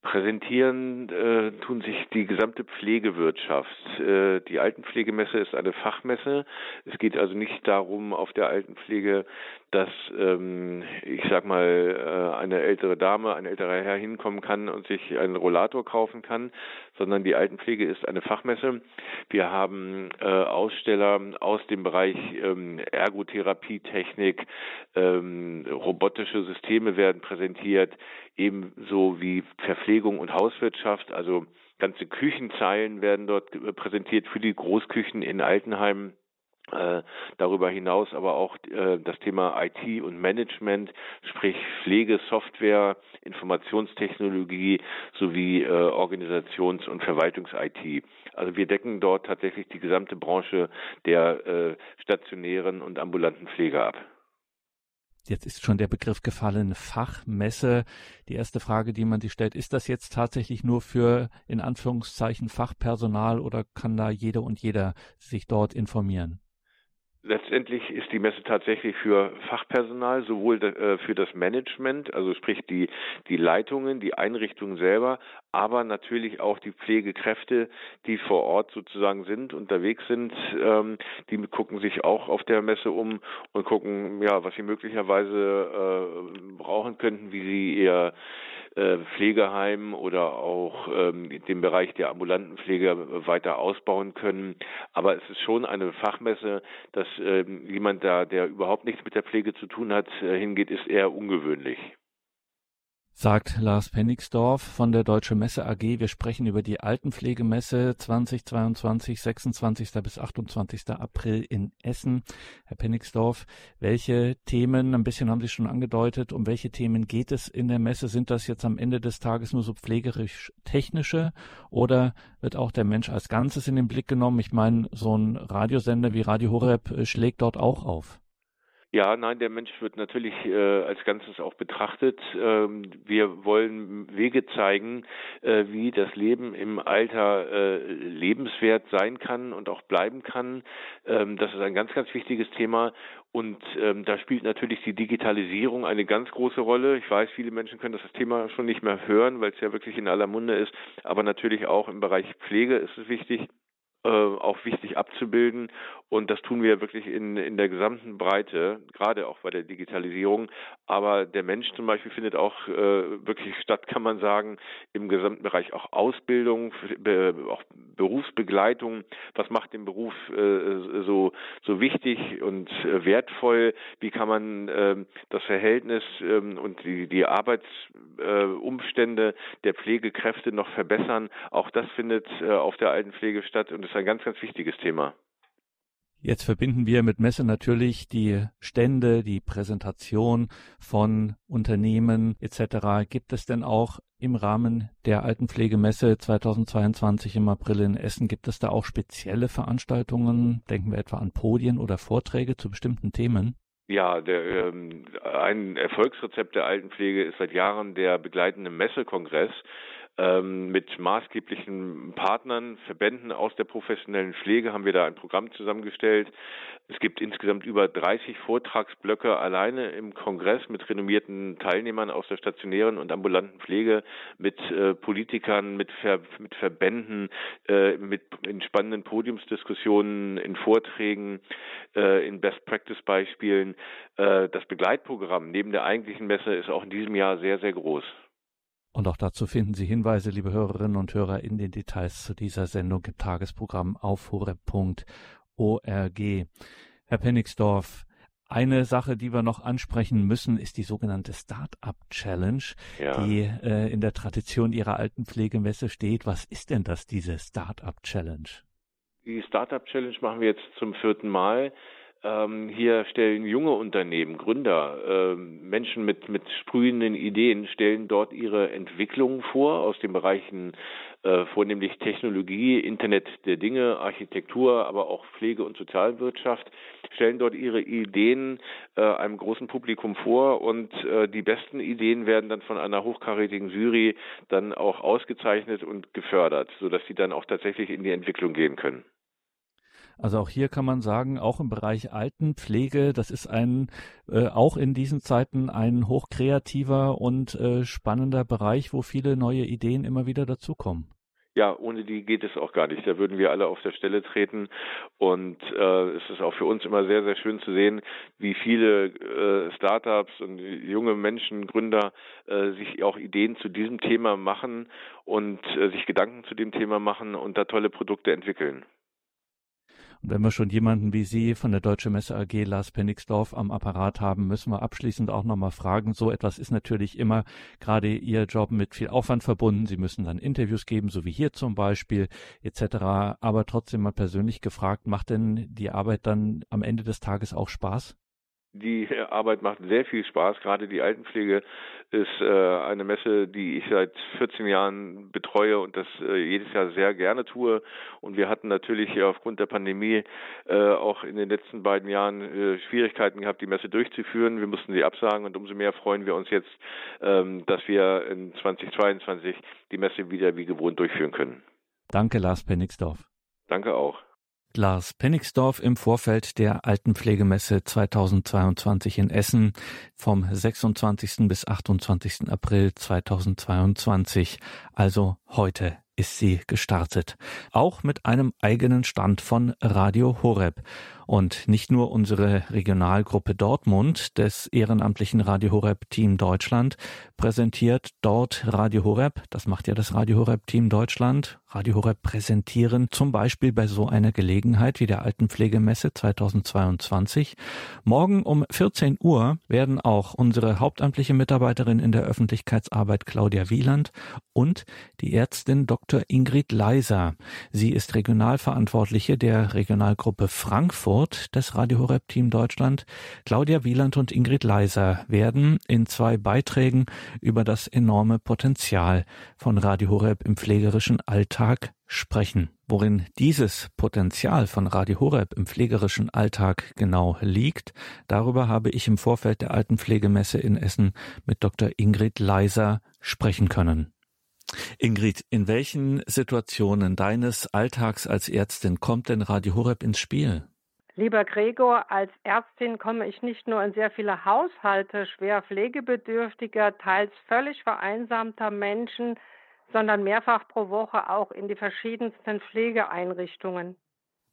Präsentieren äh, tun sich die gesamte Pflegewirtschaft. Äh, die Altenpflegemesse ist eine Fachmesse. Es geht also nicht darum, auf der Altenpflege, dass ähm, ich sag mal äh, eine ältere Dame, ein älterer Herr hinkommen kann und sich einen Rollator kaufen kann, sondern die Altenpflege ist eine Fachmesse. Wir haben äh, Aussteller aus dem Bereich ähm, Ergotherapie, Technik, ähm, robotische Systeme werden präsentiert, ebenso wie Verpflegung und Hauswirtschaft, also ganze Küchenzeilen werden dort präsentiert für die Großküchen in Altenheimen. Äh, darüber hinaus aber auch äh, das Thema IT und Management, sprich Pflege, Software, Informationstechnologie sowie äh, Organisations- und Verwaltungs-IT. Also wir decken dort tatsächlich die gesamte Branche der stationären und ambulanten Pflege ab. Jetzt ist schon der Begriff gefallen, Fachmesse. Die erste Frage, die man sich stellt, ist das jetzt tatsächlich nur für in Anführungszeichen Fachpersonal oder kann da jeder und jeder sich dort informieren? Letztendlich ist die Messe tatsächlich für Fachpersonal, sowohl äh, für das Management, also sprich die, die Leitungen, die Einrichtungen selber, aber natürlich auch die Pflegekräfte, die vor Ort sozusagen sind, unterwegs sind, ähm, die gucken sich auch auf der Messe um und gucken, ja, was sie möglicherweise äh, brauchen könnten, wie sie ihr äh, Pflegeheim oder auch ähm, den Bereich der ambulanten Pflege weiter ausbauen können. Aber es ist schon eine Fachmesse, dass äh, jemand da, der überhaupt nichts mit der Pflege zu tun hat, äh, hingeht, ist eher ungewöhnlich sagt Lars Penningsdorf von der Deutsche Messe AG. Wir sprechen über die Altenpflegemesse 2022, 26. bis 28. April in Essen. Herr Penningsdorf, welche Themen, ein bisschen haben Sie schon angedeutet, um welche Themen geht es in der Messe? Sind das jetzt am Ende des Tages nur so pflegerisch-technische oder wird auch der Mensch als Ganzes in den Blick genommen? Ich meine, so ein Radiosender wie Radio Horeb äh, schlägt dort auch auf. Ja, nein, der Mensch wird natürlich äh, als Ganzes auch betrachtet. Ähm, wir wollen Wege zeigen, äh, wie das Leben im Alter äh, lebenswert sein kann und auch bleiben kann. Ähm, das ist ein ganz, ganz wichtiges Thema. Und ähm, da spielt natürlich die Digitalisierung eine ganz große Rolle. Ich weiß, viele Menschen können das Thema schon nicht mehr hören, weil es ja wirklich in aller Munde ist. Aber natürlich auch im Bereich Pflege ist es wichtig äh, auch wichtig abzubilden. Und das tun wir wirklich in, in der gesamten Breite, gerade auch bei der Digitalisierung. Aber der Mensch zum Beispiel findet auch äh, wirklich statt, kann man sagen, im gesamten Bereich auch Ausbildung, be, auch Berufsbegleitung. Was macht den Beruf äh, so, so wichtig und äh, wertvoll? Wie kann man äh, das Verhältnis äh, und die, die Arbeitsumstände äh, der Pflegekräfte noch verbessern? Auch das findet äh, auf der Altenpflege statt und ist ein ganz, ganz wichtiges Thema. Jetzt verbinden wir mit Messe natürlich die Stände, die Präsentation von Unternehmen etc. Gibt es denn auch im Rahmen der Altenpflegemesse 2022 im April in Essen, gibt es da auch spezielle Veranstaltungen? Denken wir etwa an Podien oder Vorträge zu bestimmten Themen? Ja, der, ähm, ein Erfolgsrezept der Altenpflege ist seit Jahren der begleitende Messekongress ähm, mit maßgeblichen Partnern, Verbänden aus der professionellen Pflege haben wir da ein Programm zusammengestellt. Es gibt insgesamt über 30 Vortragsblöcke alleine im Kongress mit renommierten Teilnehmern aus der stationären und ambulanten Pflege, mit äh, Politikern, mit, Ver mit Verbänden, äh, mit in spannenden Podiumsdiskussionen, in Vorträgen, äh, in Best-Practice-Beispielen. Äh, das Begleitprogramm neben der eigentlichen Messe ist auch in diesem Jahr sehr, sehr groß. Und auch dazu finden Sie Hinweise, liebe Hörerinnen und Hörer, in den Details zu dieser Sendung im Tagesprogramm auf horeb.org. Herr Penningsdorf, eine Sache, die wir noch ansprechen müssen, ist die sogenannte Startup Challenge, ja. die äh, in der Tradition Ihrer Altenpflegemesse steht. Was ist denn das, diese Startup Challenge? Die Startup Challenge machen wir jetzt zum vierten Mal. Ähm, hier stellen junge Unternehmen, Gründer, äh, Menschen mit, mit sprühenden Ideen, stellen dort ihre Entwicklungen vor aus den Bereichen äh, vornehmlich Technologie, Internet der Dinge, Architektur, aber auch Pflege und Sozialwirtschaft, stellen dort ihre Ideen äh, einem großen Publikum vor und äh, die besten Ideen werden dann von einer hochkarätigen Jury dann auch ausgezeichnet und gefördert, sodass sie dann auch tatsächlich in die Entwicklung gehen können. Also auch hier kann man sagen, auch im Bereich Altenpflege, das ist ein äh, auch in diesen Zeiten ein hochkreativer und äh, spannender Bereich, wo viele neue Ideen immer wieder dazukommen. Ja, ohne die geht es auch gar nicht. Da würden wir alle auf der Stelle treten. Und äh, es ist auch für uns immer sehr, sehr schön zu sehen, wie viele äh, Startups und junge Menschen, Gründer äh, sich auch Ideen zu diesem Thema machen und äh, sich Gedanken zu dem Thema machen und da tolle Produkte entwickeln. Und wenn wir schon jemanden wie Sie von der Deutsche Messe AG Lars Penningsdorf am Apparat haben, müssen wir abschließend auch nochmal fragen. So etwas ist natürlich immer gerade Ihr Job mit viel Aufwand verbunden. Sie müssen dann Interviews geben, so wie hier zum Beispiel etc. Aber trotzdem mal persönlich gefragt, macht denn die Arbeit dann am Ende des Tages auch Spaß? Die Arbeit macht sehr viel Spaß. Gerade die Altenpflege ist äh, eine Messe, die ich seit 14 Jahren betreue und das äh, jedes Jahr sehr gerne tue. Und wir hatten natürlich aufgrund der Pandemie äh, auch in den letzten beiden Jahren äh, Schwierigkeiten gehabt, die Messe durchzuführen. Wir mussten sie absagen und umso mehr freuen wir uns jetzt, ähm, dass wir in 2022 die Messe wieder wie gewohnt durchführen können. Danke, Lars Pennixdorf. Danke auch. Lars Penningsdorf im Vorfeld der Altenpflegemesse 2022 in Essen vom 26. bis 28. April 2022, also heute ist sie gestartet. Auch mit einem eigenen Stand von Radio Horeb. Und nicht nur unsere Regionalgruppe Dortmund des ehrenamtlichen Radio Horeb Team Deutschland präsentiert dort Radio Horeb. Das macht ja das Radio Horeb Team Deutschland. Radio Horeb präsentieren zum Beispiel bei so einer Gelegenheit wie der Altenpflegemesse 2022. Morgen um 14 Uhr werden auch unsere hauptamtliche Mitarbeiterin in der Öffentlichkeitsarbeit Claudia Wieland und die Ärztin Dr. Ingrid Leiser. Sie ist Regionalverantwortliche der Regionalgruppe Frankfurt des Radio Horeb Team Deutschland. Claudia Wieland und Ingrid Leiser werden in zwei Beiträgen über das enorme Potenzial von Radio Horeb im pflegerischen Alltag sprechen. Worin dieses Potenzial von Radio Horeb im pflegerischen Alltag genau liegt, darüber habe ich im Vorfeld der Altenpflegemesse in Essen mit Dr. Ingrid Leiser sprechen können. Ingrid, in welchen Situationen deines Alltags als Ärztin kommt denn Radio Horeb ins Spiel? Lieber Gregor, als Ärztin komme ich nicht nur in sehr viele Haushalte schwer pflegebedürftiger, teils völlig vereinsamter Menschen, sondern mehrfach pro Woche auch in die verschiedensten Pflegeeinrichtungen.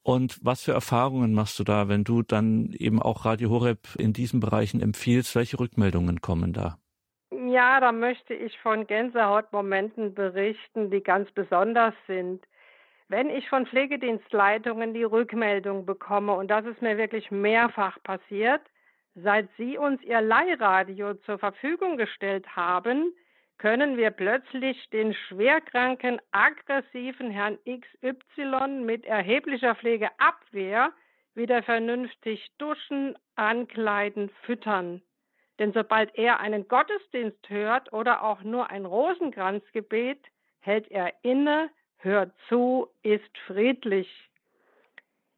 Und was für Erfahrungen machst du da, wenn du dann eben auch Radio Horeb in diesen Bereichen empfiehlst? Welche Rückmeldungen kommen da? Ja, da möchte ich von Gänsehautmomenten berichten, die ganz besonders sind. Wenn ich von Pflegedienstleitungen die Rückmeldung bekomme, und das ist mir wirklich mehrfach passiert, seit Sie uns Ihr Leihradio zur Verfügung gestellt haben, können wir plötzlich den schwerkranken, aggressiven Herrn XY mit erheblicher Pflegeabwehr wieder vernünftig duschen, ankleiden, füttern. Denn sobald er einen Gottesdienst hört oder auch nur ein Rosenkranzgebet, hält er inne, hört zu, ist friedlich.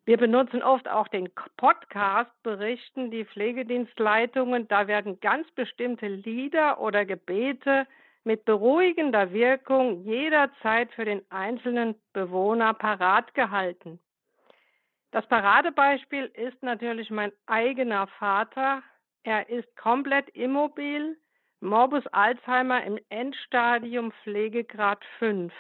Wir benutzen oft auch den Podcast, berichten die Pflegedienstleitungen. Da werden ganz bestimmte Lieder oder Gebete mit beruhigender Wirkung jederzeit für den einzelnen Bewohner parat gehalten. Das Paradebeispiel ist natürlich mein eigener Vater. Er ist komplett immobil, Morbus Alzheimer im Endstadium Pflegegrad 5.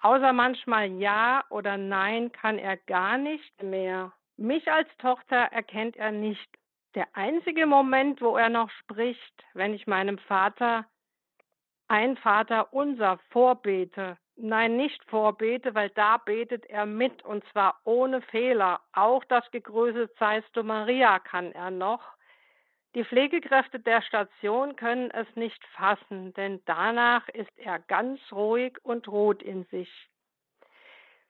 Außer manchmal Ja oder Nein kann er gar nicht mehr. Mich als Tochter erkennt er nicht. Der einzige Moment, wo er noch spricht, wenn ich meinem Vater ein Vater unser vorbete. Nein, nicht vorbete, weil da betet er mit und zwar ohne Fehler. Auch das Gegrüßet seist du Maria kann er noch. Die Pflegekräfte der Station können es nicht fassen, denn danach ist er ganz ruhig und ruht in sich.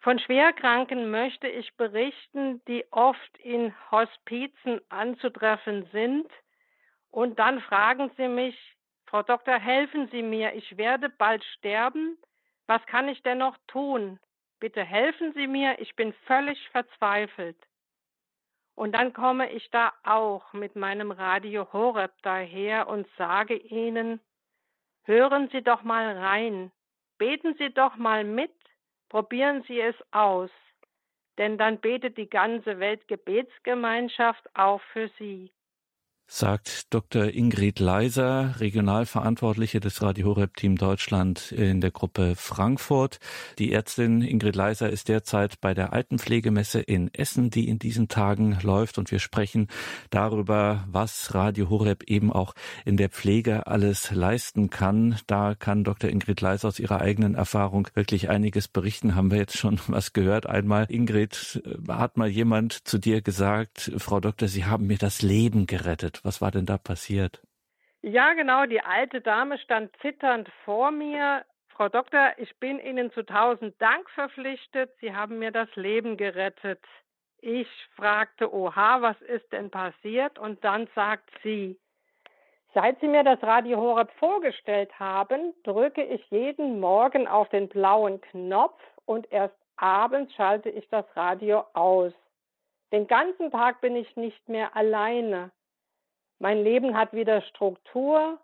Von Schwerkranken möchte ich berichten, die oft in Hospizen anzutreffen sind. Und dann fragen sie mich, Frau Doktor, helfen Sie mir, ich werde bald sterben. Was kann ich denn noch tun? Bitte helfen Sie mir, ich bin völlig verzweifelt. Und dann komme ich da auch mit meinem Radio Horeb daher und sage Ihnen, hören Sie doch mal rein, beten Sie doch mal mit, probieren Sie es aus, denn dann betet die ganze Weltgebetsgemeinschaft auch für Sie sagt Dr. Ingrid Leiser, Regionalverantwortliche des Radio Horeb Team Deutschland in der Gruppe Frankfurt. Die Ärztin Ingrid Leiser ist derzeit bei der Altenpflegemesse in Essen, die in diesen Tagen läuft und wir sprechen darüber, was Radio Horeb eben auch in der Pflege alles leisten kann. Da kann Dr. Ingrid Leiser aus ihrer eigenen Erfahrung wirklich einiges berichten. Haben wir jetzt schon was gehört. Einmal, Ingrid, hat mal jemand zu dir gesagt, Frau Doktor, Sie haben mir das Leben gerettet passiert? Was war denn da passiert? Ja, genau. Die alte Dame stand zitternd vor mir. Frau Doktor, ich bin Ihnen zu tausend Dank verpflichtet. Sie haben mir das Leben gerettet. Ich fragte, oha, was ist denn passiert? Und dann sagt sie, seit Sie mir das Radio Horeb vorgestellt haben, drücke ich jeden Morgen auf den blauen Knopf und erst abends schalte ich das Radio aus. Den ganzen Tag bin ich nicht mehr alleine. Mein Leben hat wieder Struktur.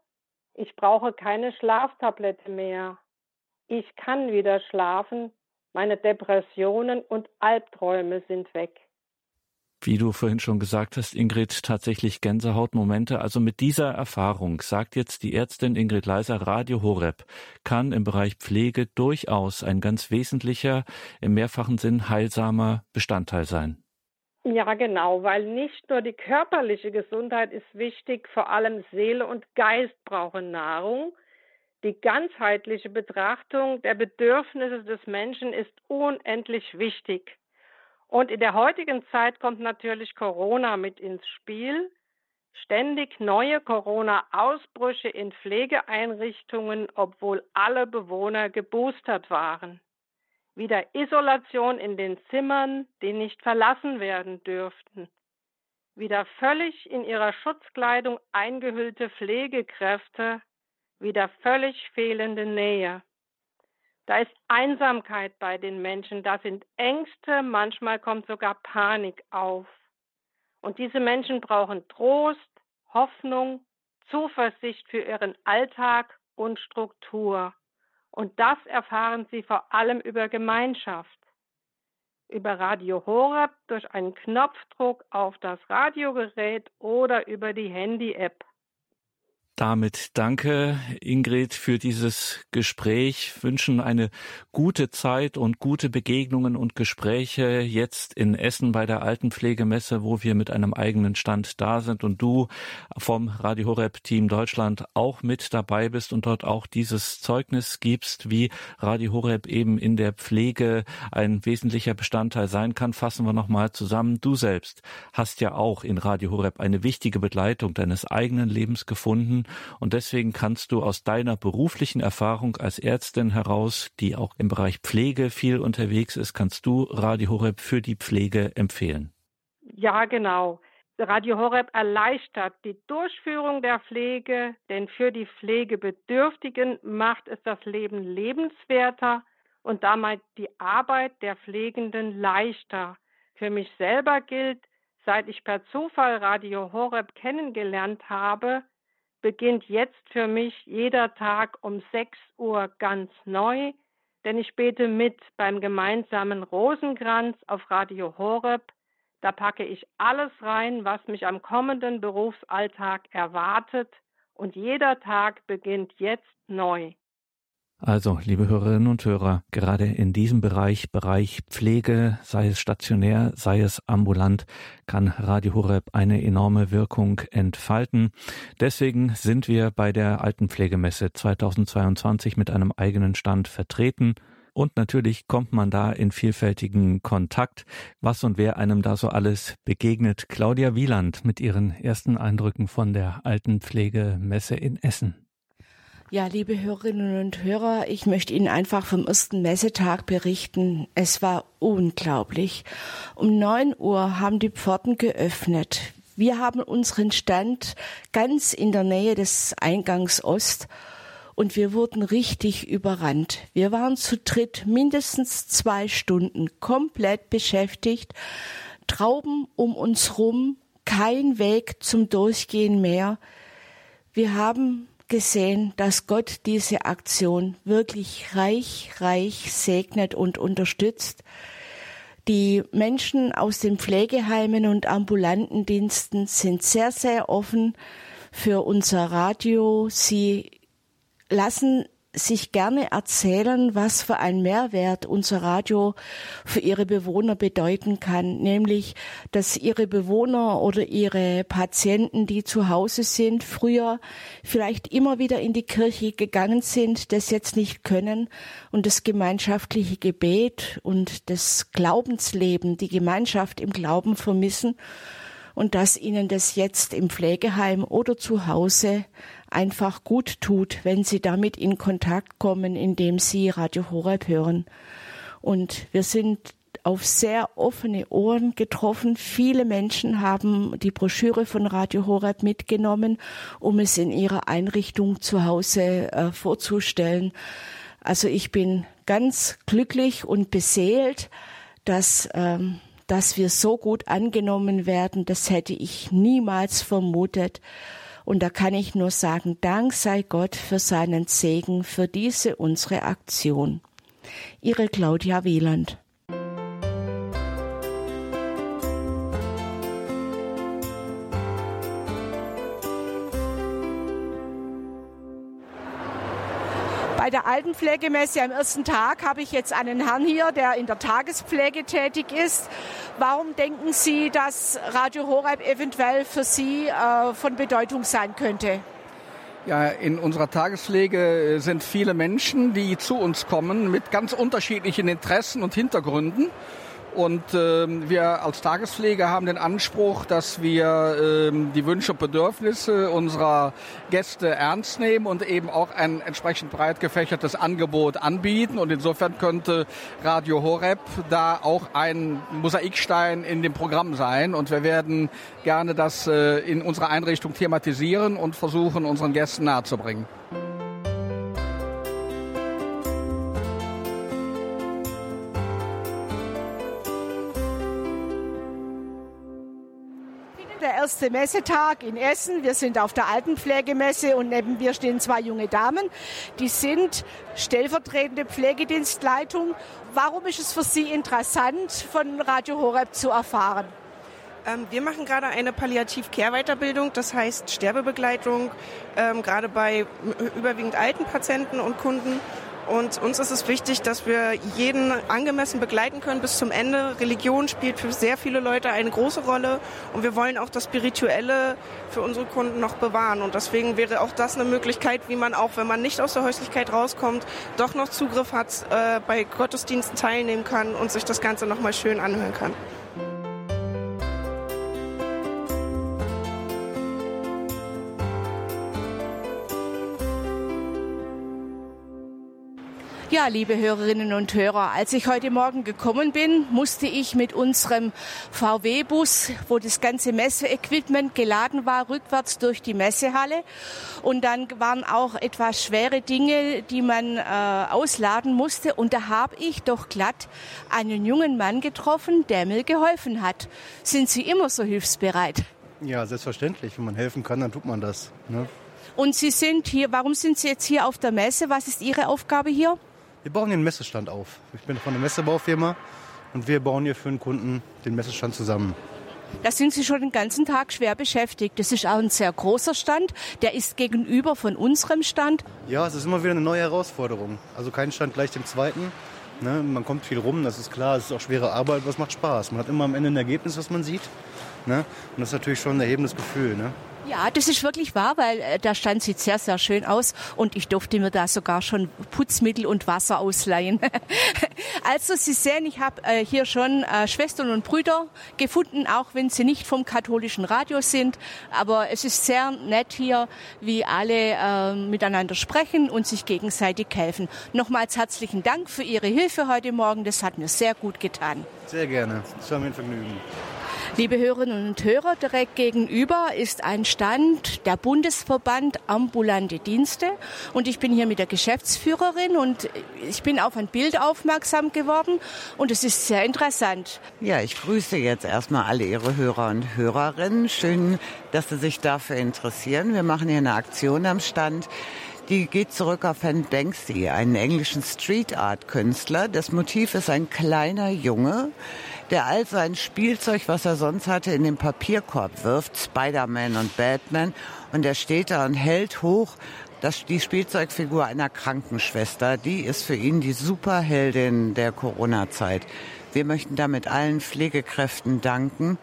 Ich brauche keine Schlaftablette mehr. Ich kann wieder schlafen. Meine Depressionen und Albträume sind weg. Wie du vorhin schon gesagt hast, Ingrid, tatsächlich Gänsehautmomente. Also mit dieser Erfahrung sagt jetzt die Ärztin Ingrid Leiser, Radio Horeb kann im Bereich Pflege durchaus ein ganz wesentlicher, im mehrfachen Sinn heilsamer Bestandteil sein. Ja, genau, weil nicht nur die körperliche Gesundheit ist wichtig, vor allem Seele und Geist brauchen Nahrung. Die ganzheitliche Betrachtung der Bedürfnisse des Menschen ist unendlich wichtig. Und in der heutigen Zeit kommt natürlich Corona mit ins Spiel. Ständig neue Corona-Ausbrüche in Pflegeeinrichtungen, obwohl alle Bewohner geboostert waren wieder Isolation in den Zimmern, die nicht verlassen werden dürften, wieder völlig in ihrer Schutzkleidung eingehüllte Pflegekräfte, wieder völlig fehlende Nähe. Da ist Einsamkeit bei den Menschen, da sind Ängste, manchmal kommt sogar Panik auf. Und diese Menschen brauchen Trost, Hoffnung, Zuversicht für ihren Alltag und Struktur. Und das erfahren sie vor allem über Gemeinschaft. Über Radio Horeb durch einen Knopfdruck auf das Radiogerät oder über die Handy-App. Damit danke, Ingrid, für dieses Gespräch. Wünschen eine gute Zeit und gute Begegnungen und Gespräche jetzt in Essen bei der Altenpflegemesse, wo wir mit einem eigenen Stand da sind und du vom Radio Horeb Team Deutschland auch mit dabei bist und dort auch dieses Zeugnis gibst, wie Radio Horeb eben in der Pflege ein wesentlicher Bestandteil sein kann. Fassen wir nochmal zusammen. Du selbst hast ja auch in Radio Horeb eine wichtige Begleitung deines eigenen Lebens gefunden und deswegen kannst du aus deiner beruflichen Erfahrung als Ärztin heraus, die auch im Bereich Pflege viel unterwegs ist, kannst du Radio Horeb für die Pflege empfehlen. Ja, genau. Radio Horeb erleichtert die Durchführung der Pflege, denn für die Pflegebedürftigen macht es das Leben lebenswerter und damit die Arbeit der Pflegenden leichter. Für mich selber gilt, seit ich per Zufall Radio Horeb kennengelernt habe, beginnt jetzt für mich jeder Tag um 6 Uhr ganz neu, denn ich bete mit beim gemeinsamen Rosenkranz auf Radio Horeb. Da packe ich alles rein, was mich am kommenden Berufsalltag erwartet, und jeder Tag beginnt jetzt neu. Also, liebe Hörerinnen und Hörer, gerade in diesem Bereich, Bereich Pflege, sei es stationär, sei es ambulant, kann Radio Horeb eine enorme Wirkung entfalten. Deswegen sind wir bei der Altenpflegemesse 2022 mit einem eigenen Stand vertreten. Und natürlich kommt man da in vielfältigen Kontakt, was und wer einem da so alles begegnet. Claudia Wieland mit ihren ersten Eindrücken von der Altenpflegemesse in Essen. Ja, liebe Hörerinnen und Hörer, ich möchte Ihnen einfach vom ersten Messetag berichten. Es war unglaublich. Um neun Uhr haben die Pforten geöffnet. Wir haben unseren Stand ganz in der Nähe des Eingangs Ost und wir wurden richtig überrannt. Wir waren zu dritt mindestens zwei Stunden komplett beschäftigt. Trauben um uns rum, kein Weg zum Durchgehen mehr. Wir haben gesehen, dass Gott diese Aktion wirklich reich, reich segnet und unterstützt. Die Menschen aus den Pflegeheimen und ambulanten Diensten sind sehr, sehr offen für unser Radio. Sie lassen sich gerne erzählen, was für ein Mehrwert unser Radio für ihre Bewohner bedeuten kann, nämlich, dass ihre Bewohner oder ihre Patienten, die zu Hause sind, früher vielleicht immer wieder in die Kirche gegangen sind, das jetzt nicht können. Und das gemeinschaftliche Gebet und das Glaubensleben, die Gemeinschaft im Glauben vermissen und dass ihnen das jetzt im Pflegeheim oder zu Hause einfach gut tut, wenn sie damit in Kontakt kommen, indem sie Radio Horeb hören. Und wir sind auf sehr offene Ohren getroffen. Viele Menschen haben die Broschüre von Radio Horeb mitgenommen, um es in ihrer Einrichtung zu Hause äh, vorzustellen. Also ich bin ganz glücklich und beseelt, dass, ähm, dass wir so gut angenommen werden. Das hätte ich niemals vermutet. Und da kann ich nur sagen, Dank sei Gott für seinen Segen für diese unsere Aktion. Ihre Claudia Wieland. Bei der Altenpflegemesse am ersten Tag habe ich jetzt einen Herrn hier, der in der Tagespflege tätig ist. Warum denken Sie, dass Radio Horeb eventuell für Sie äh, von Bedeutung sein könnte? Ja, in unserer Tagespflege sind viele Menschen, die zu uns kommen mit ganz unterschiedlichen Interessen und Hintergründen. Und äh, wir als Tagespflege haben den Anspruch, dass wir äh, die Wünsche und Bedürfnisse unserer Gäste ernst nehmen und eben auch ein entsprechend breit gefächertes Angebot anbieten. Und insofern könnte Radio Horeb da auch ein Mosaikstein in dem Programm sein. Und wir werden gerne das äh, in unserer Einrichtung thematisieren und versuchen, unseren Gästen nahezubringen. Erste Messetag in Essen. Wir sind auf der Altenpflegemesse und neben mir stehen zwei junge Damen. Die sind stellvertretende Pflegedienstleitung. Warum ist es für Sie interessant, von Radio Horeb zu erfahren? Ähm, wir machen gerade eine Palliativ-Care-Weiterbildung, das heißt Sterbebegleitung, ähm, gerade bei überwiegend alten Patienten und Kunden. Und uns ist es wichtig, dass wir jeden angemessen begleiten können bis zum Ende. Religion spielt für sehr viele Leute eine große Rolle und wir wollen auch das Spirituelle für unsere Kunden noch bewahren. Und deswegen wäre auch das eine Möglichkeit, wie man auch, wenn man nicht aus der Häuslichkeit rauskommt, doch noch Zugriff hat, äh, bei Gottesdiensten teilnehmen kann und sich das Ganze nochmal schön anhören kann. Ja, liebe Hörerinnen und Hörer, als ich heute Morgen gekommen bin, musste ich mit unserem VW-Bus, wo das ganze Messeequipment geladen war, rückwärts durch die Messehalle. Und dann waren auch etwas schwere Dinge, die man äh, ausladen musste. Und da habe ich doch glatt einen jungen Mann getroffen, der mir geholfen hat. Sind Sie immer so hilfsbereit? Ja, selbstverständlich. Wenn man helfen kann, dann tut man das. Ne? Und Sie sind hier, warum sind Sie jetzt hier auf der Messe? Was ist Ihre Aufgabe hier? Wir bauen den Messestand auf. Ich bin von der Messebaufirma und wir bauen hier für den Kunden den Messestand zusammen. Da sind Sie schon den ganzen Tag schwer beschäftigt. Das ist auch ein sehr großer Stand. Der ist gegenüber von unserem Stand. Ja, es ist immer wieder eine neue Herausforderung. Also kein Stand gleich dem zweiten. Ne, man kommt viel rum, das ist klar. Es ist auch schwere Arbeit, aber es macht Spaß. Man hat immer am Ende ein Ergebnis, was man sieht. Ne? Und das ist natürlich schon ein erhebendes Gefühl. Ne? Ja, das ist wirklich wahr, weil äh, der Stand sieht sehr, sehr schön aus und ich durfte mir da sogar schon Putzmittel und Wasser ausleihen. also Sie sehen, ich habe äh, hier schon äh, Schwestern und Brüder gefunden, auch wenn sie nicht vom katholischen Radio sind. Aber es ist sehr nett hier, wie alle äh, miteinander sprechen und sich gegenseitig helfen. Nochmals herzlichen Dank für Ihre Hilfe heute Morgen. Das hat mir sehr gut getan. Sehr gerne. Das war mir ein Vergnügen. Liebe Hörerinnen und Hörer, direkt gegenüber ist ein Stand der Bundesverband Ambulante Dienste und ich bin hier mit der Geschäftsführerin und ich bin auf ein Bild aufmerksam geworden und es ist sehr interessant. Ja, ich grüße jetzt erstmal alle Ihre Hörer und Hörerinnen. Schön, dass Sie sich dafür interessieren. Wir machen hier eine Aktion am Stand. Die geht zurück auf Herrn Banksy, einen englischen Street Art Künstler. Das Motiv ist ein kleiner Junge, der all sein Spielzeug, was er sonst hatte, in den Papierkorb wirft, Spider-Man und Batman. Und er steht da und hält hoch das, die Spielzeugfigur einer Krankenschwester. Die ist für ihn die Superheldin der Corona-Zeit. Wir möchten damit allen Pflegekräften danken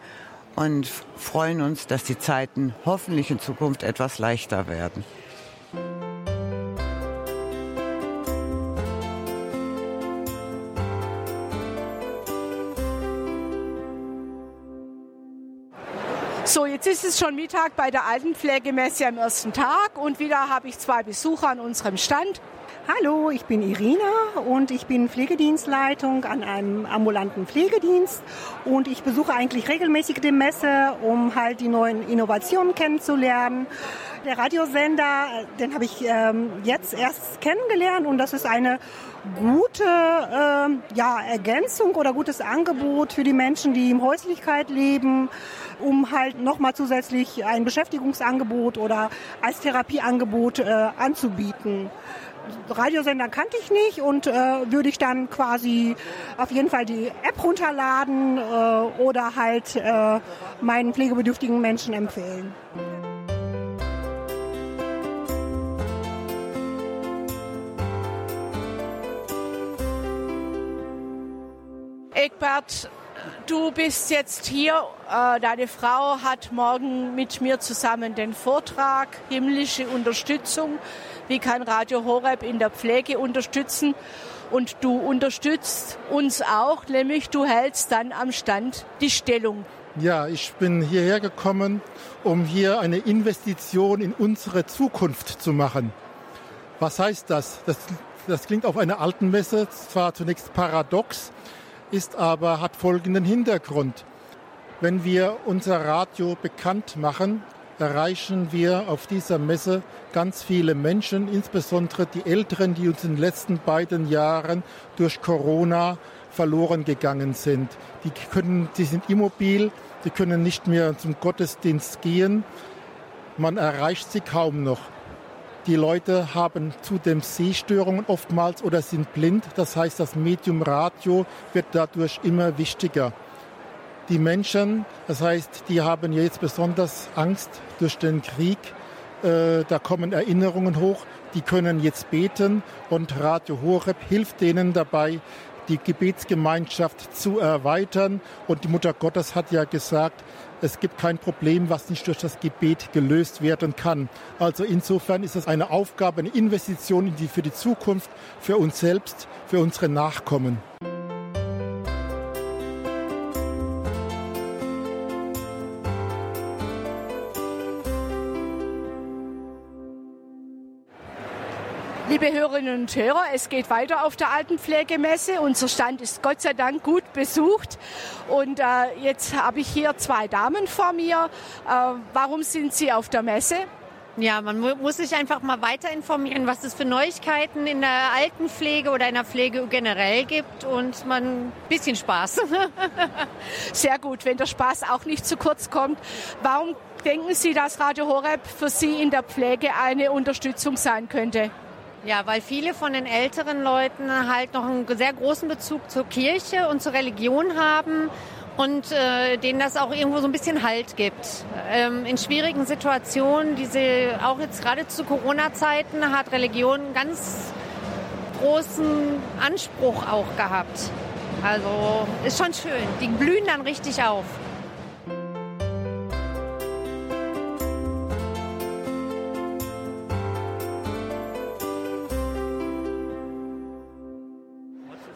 und freuen uns, dass die Zeiten hoffentlich in Zukunft etwas leichter werden. So, jetzt ist es schon Mittag bei der Altenpflegemesse am ersten Tag und wieder habe ich zwei Besucher an unserem Stand. Hallo, ich bin Irina und ich bin Pflegedienstleitung an einem ambulanten Pflegedienst und ich besuche eigentlich regelmäßig die Messe, um halt die neuen Innovationen kennenzulernen. Der Radiosender, den habe ich ähm, jetzt erst kennengelernt und das ist eine gute ähm, ja, Ergänzung oder gutes Angebot für die Menschen, die in Häuslichkeit leben, um halt nochmal zusätzlich ein Beschäftigungsangebot oder als Therapieangebot äh, anzubieten. Radiosender kannte ich nicht und äh, würde ich dann quasi auf jeden Fall die App runterladen äh, oder halt äh, meinen pflegebedürftigen Menschen empfehlen. Eckbert, du bist jetzt hier. Äh, deine Frau hat morgen mit mir zusammen den Vortrag Himmlische Unterstützung. Wie kann Radio Horeb in der Pflege unterstützen? Und du unterstützt uns auch, nämlich du hältst dann am Stand die Stellung. Ja, ich bin hierher gekommen, um hier eine Investition in unsere Zukunft zu machen. Was heißt das? Das, das klingt auf einer alten Messe zwar zunächst paradox, ist aber, hat folgenden Hintergrund. Wenn wir unser Radio bekannt machen, erreichen wir auf dieser Messe ganz viele Menschen, insbesondere die Älteren, die uns in den letzten beiden Jahren durch Corona verloren gegangen sind. Die, können, die sind immobil, die können nicht mehr zum Gottesdienst gehen. Man erreicht sie kaum noch. Die Leute haben zudem Sehstörungen oftmals oder sind blind. Das heißt, das Medium Radio wird dadurch immer wichtiger. Die Menschen, das heißt, die haben jetzt besonders Angst durch den Krieg. Äh, da kommen Erinnerungen hoch. Die können jetzt beten und Radio Horeb hilft denen dabei, die Gebetsgemeinschaft zu erweitern. Und die Mutter Gottes hat ja gesagt, es gibt kein Problem, was nicht durch das Gebet gelöst werden kann. Also insofern ist es eine Aufgabe, eine Investition für die Zukunft, für uns selbst, für unsere Nachkommen. Liebe Hörerinnen und Hörer, es geht weiter auf der Altenpflegemesse. Unser Stand ist Gott sei Dank gut besucht. Und äh, jetzt habe ich hier zwei Damen vor mir. Äh, warum sind Sie auf der Messe? Ja, man muss sich einfach mal weiter informieren, was es für Neuigkeiten in der Altenpflege oder in der Pflege generell gibt und man ein bisschen Spaß. Sehr gut, wenn der Spaß auch nicht zu kurz kommt. Warum denken Sie, dass Radio Horeb für Sie in der Pflege eine Unterstützung sein könnte? Ja, weil viele von den älteren Leuten halt noch einen sehr großen Bezug zur Kirche und zur Religion haben und äh, denen das auch irgendwo so ein bisschen Halt gibt. Ähm, in schwierigen Situationen, diese auch jetzt gerade zu Corona-Zeiten, hat Religion einen ganz großen Anspruch auch gehabt. Also ist schon schön. Die blühen dann richtig auf.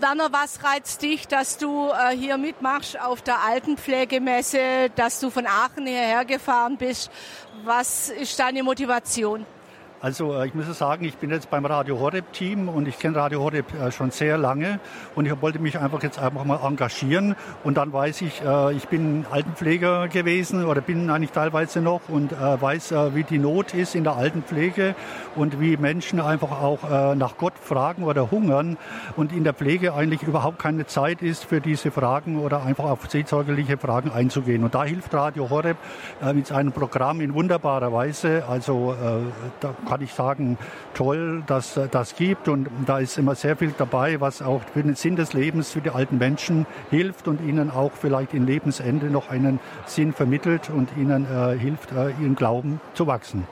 Werner, was reizt dich, dass du äh, hier mitmachst auf der Altenpflegemesse, dass du von Aachen hierher gefahren bist? Was ist deine Motivation? Also äh, ich muss sagen, ich bin jetzt beim Radio Horeb Team und ich kenne Radio Horeb äh, schon sehr lange und ich wollte mich einfach jetzt einfach mal engagieren und dann weiß ich, äh, ich bin Altenpfleger gewesen oder bin eigentlich teilweise noch und weiß, wie die Not ist in der Altenpflege und wie Menschen einfach auch nach Gott fragen oder hungern und in der Pflege eigentlich überhaupt keine Zeit ist für diese Fragen oder einfach auf seelsorgerliche Fragen einzugehen. Und da hilft Radio Horeb mit seinem Programm in wunderbarer Weise. Also da kann ich sagen, toll, dass das gibt. Und da ist immer sehr viel dabei, was auch für den Sinn des Lebens für die alten Menschen hilft und ihnen auch vielleicht im Lebensende noch einen Sinn vermittelt und ihnen äh, hilft, äh, ihren Glauben zu wachsen.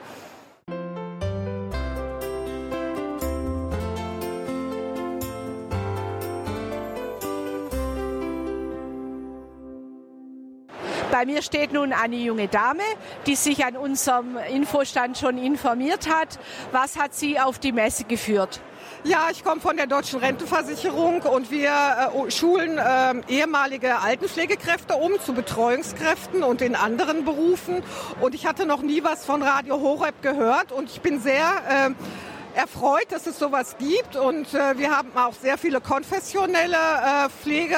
Bei mir steht nun eine junge Dame, die sich an unserem Infostand schon informiert hat. Was hat sie auf die Messe geführt? Ja, ich komme von der Deutschen Rentenversicherung und wir äh, schulen äh, ehemalige Altenpflegekräfte um zu Betreuungskräften und in anderen Berufen. Und ich hatte noch nie was von Radio Horeb gehört und ich bin sehr äh, erfreut, dass es sowas gibt. Und äh, wir haben auch sehr viele konfessionelle äh, Pflege.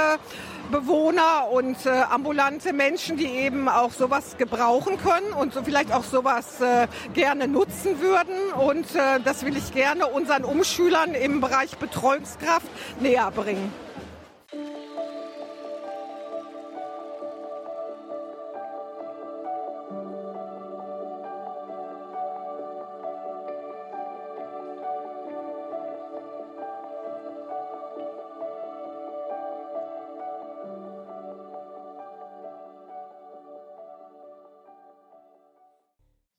Bewohner und äh, ambulante Menschen, die eben auch sowas gebrauchen können und so vielleicht auch sowas äh, gerne nutzen würden. Und äh, das will ich gerne unseren Umschülern im Bereich Betreuungskraft näher bringen.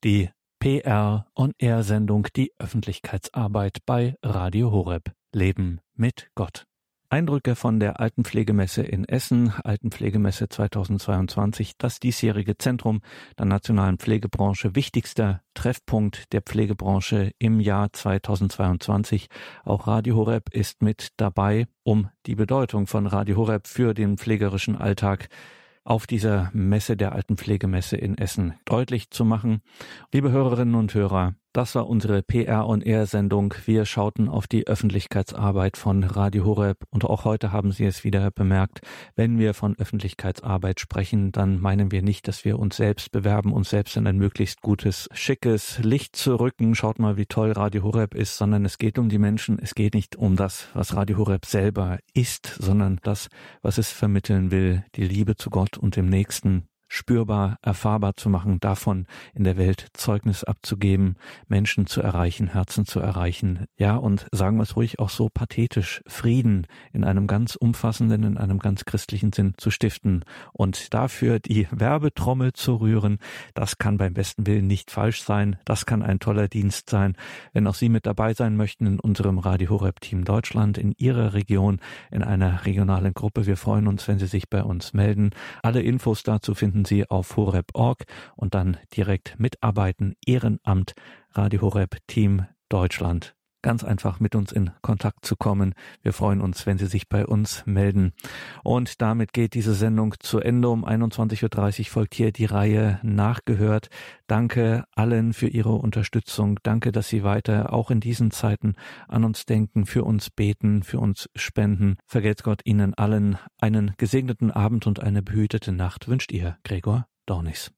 Die PR on Air Sendung Die Öffentlichkeitsarbeit bei Radio Horeb Leben mit Gott. Eindrücke von der Altenpflegemesse in Essen, Altenpflegemesse 2022, das diesjährige Zentrum der nationalen Pflegebranche, wichtigster Treffpunkt der Pflegebranche im Jahr 2022. Auch Radio Horeb ist mit dabei, um die Bedeutung von Radio Horeb für den pflegerischen Alltag auf dieser Messe der Altenpflegemesse in Essen deutlich zu machen. Liebe Hörerinnen und Hörer, das war unsere PR on Air Sendung. Wir schauten auf die Öffentlichkeitsarbeit von Radio Horeb und auch heute haben Sie es wieder bemerkt. Wenn wir von Öffentlichkeitsarbeit sprechen, dann meinen wir nicht, dass wir uns selbst bewerben, uns selbst in ein möglichst gutes, schickes Licht zu rücken. Schaut mal, wie toll Radio Horeb ist, sondern es geht um die Menschen. Es geht nicht um das, was Radio Horeb selber ist, sondern das, was es vermitteln will, die Liebe zu Gott und dem Nächsten, spürbar, erfahrbar zu machen, davon in der Welt Zeugnis abzugeben, Menschen zu erreichen, Herzen zu erreichen. Ja, und sagen wir es ruhig auch so pathetisch, Frieden in einem ganz umfassenden, in einem ganz christlichen Sinn zu stiften und dafür die Werbetrommel zu rühren, das kann beim besten Willen nicht falsch sein. Das kann ein toller Dienst sein. Wenn auch Sie mit dabei sein möchten in unserem Radio Horeb Team Deutschland, in Ihrer Region, in einer regionalen Gruppe, wir freuen uns, wenn Sie sich bei uns melden. Alle Infos dazu finden finden Sie auf horeb.org und dann direkt mitarbeiten, Ehrenamt, Radio Horeb Team Deutschland. Ganz einfach mit uns in Kontakt zu kommen. Wir freuen uns, wenn Sie sich bei uns melden. Und damit geht diese Sendung zu Ende. Um 21.30 Uhr folgt hier die Reihe Nachgehört. Danke allen für Ihre Unterstützung. Danke, dass Sie weiter auch in diesen Zeiten an uns denken, für uns beten, für uns spenden. Vergelt's Gott Ihnen allen einen gesegneten Abend und eine behütete Nacht wünscht Ihr Gregor Dornis.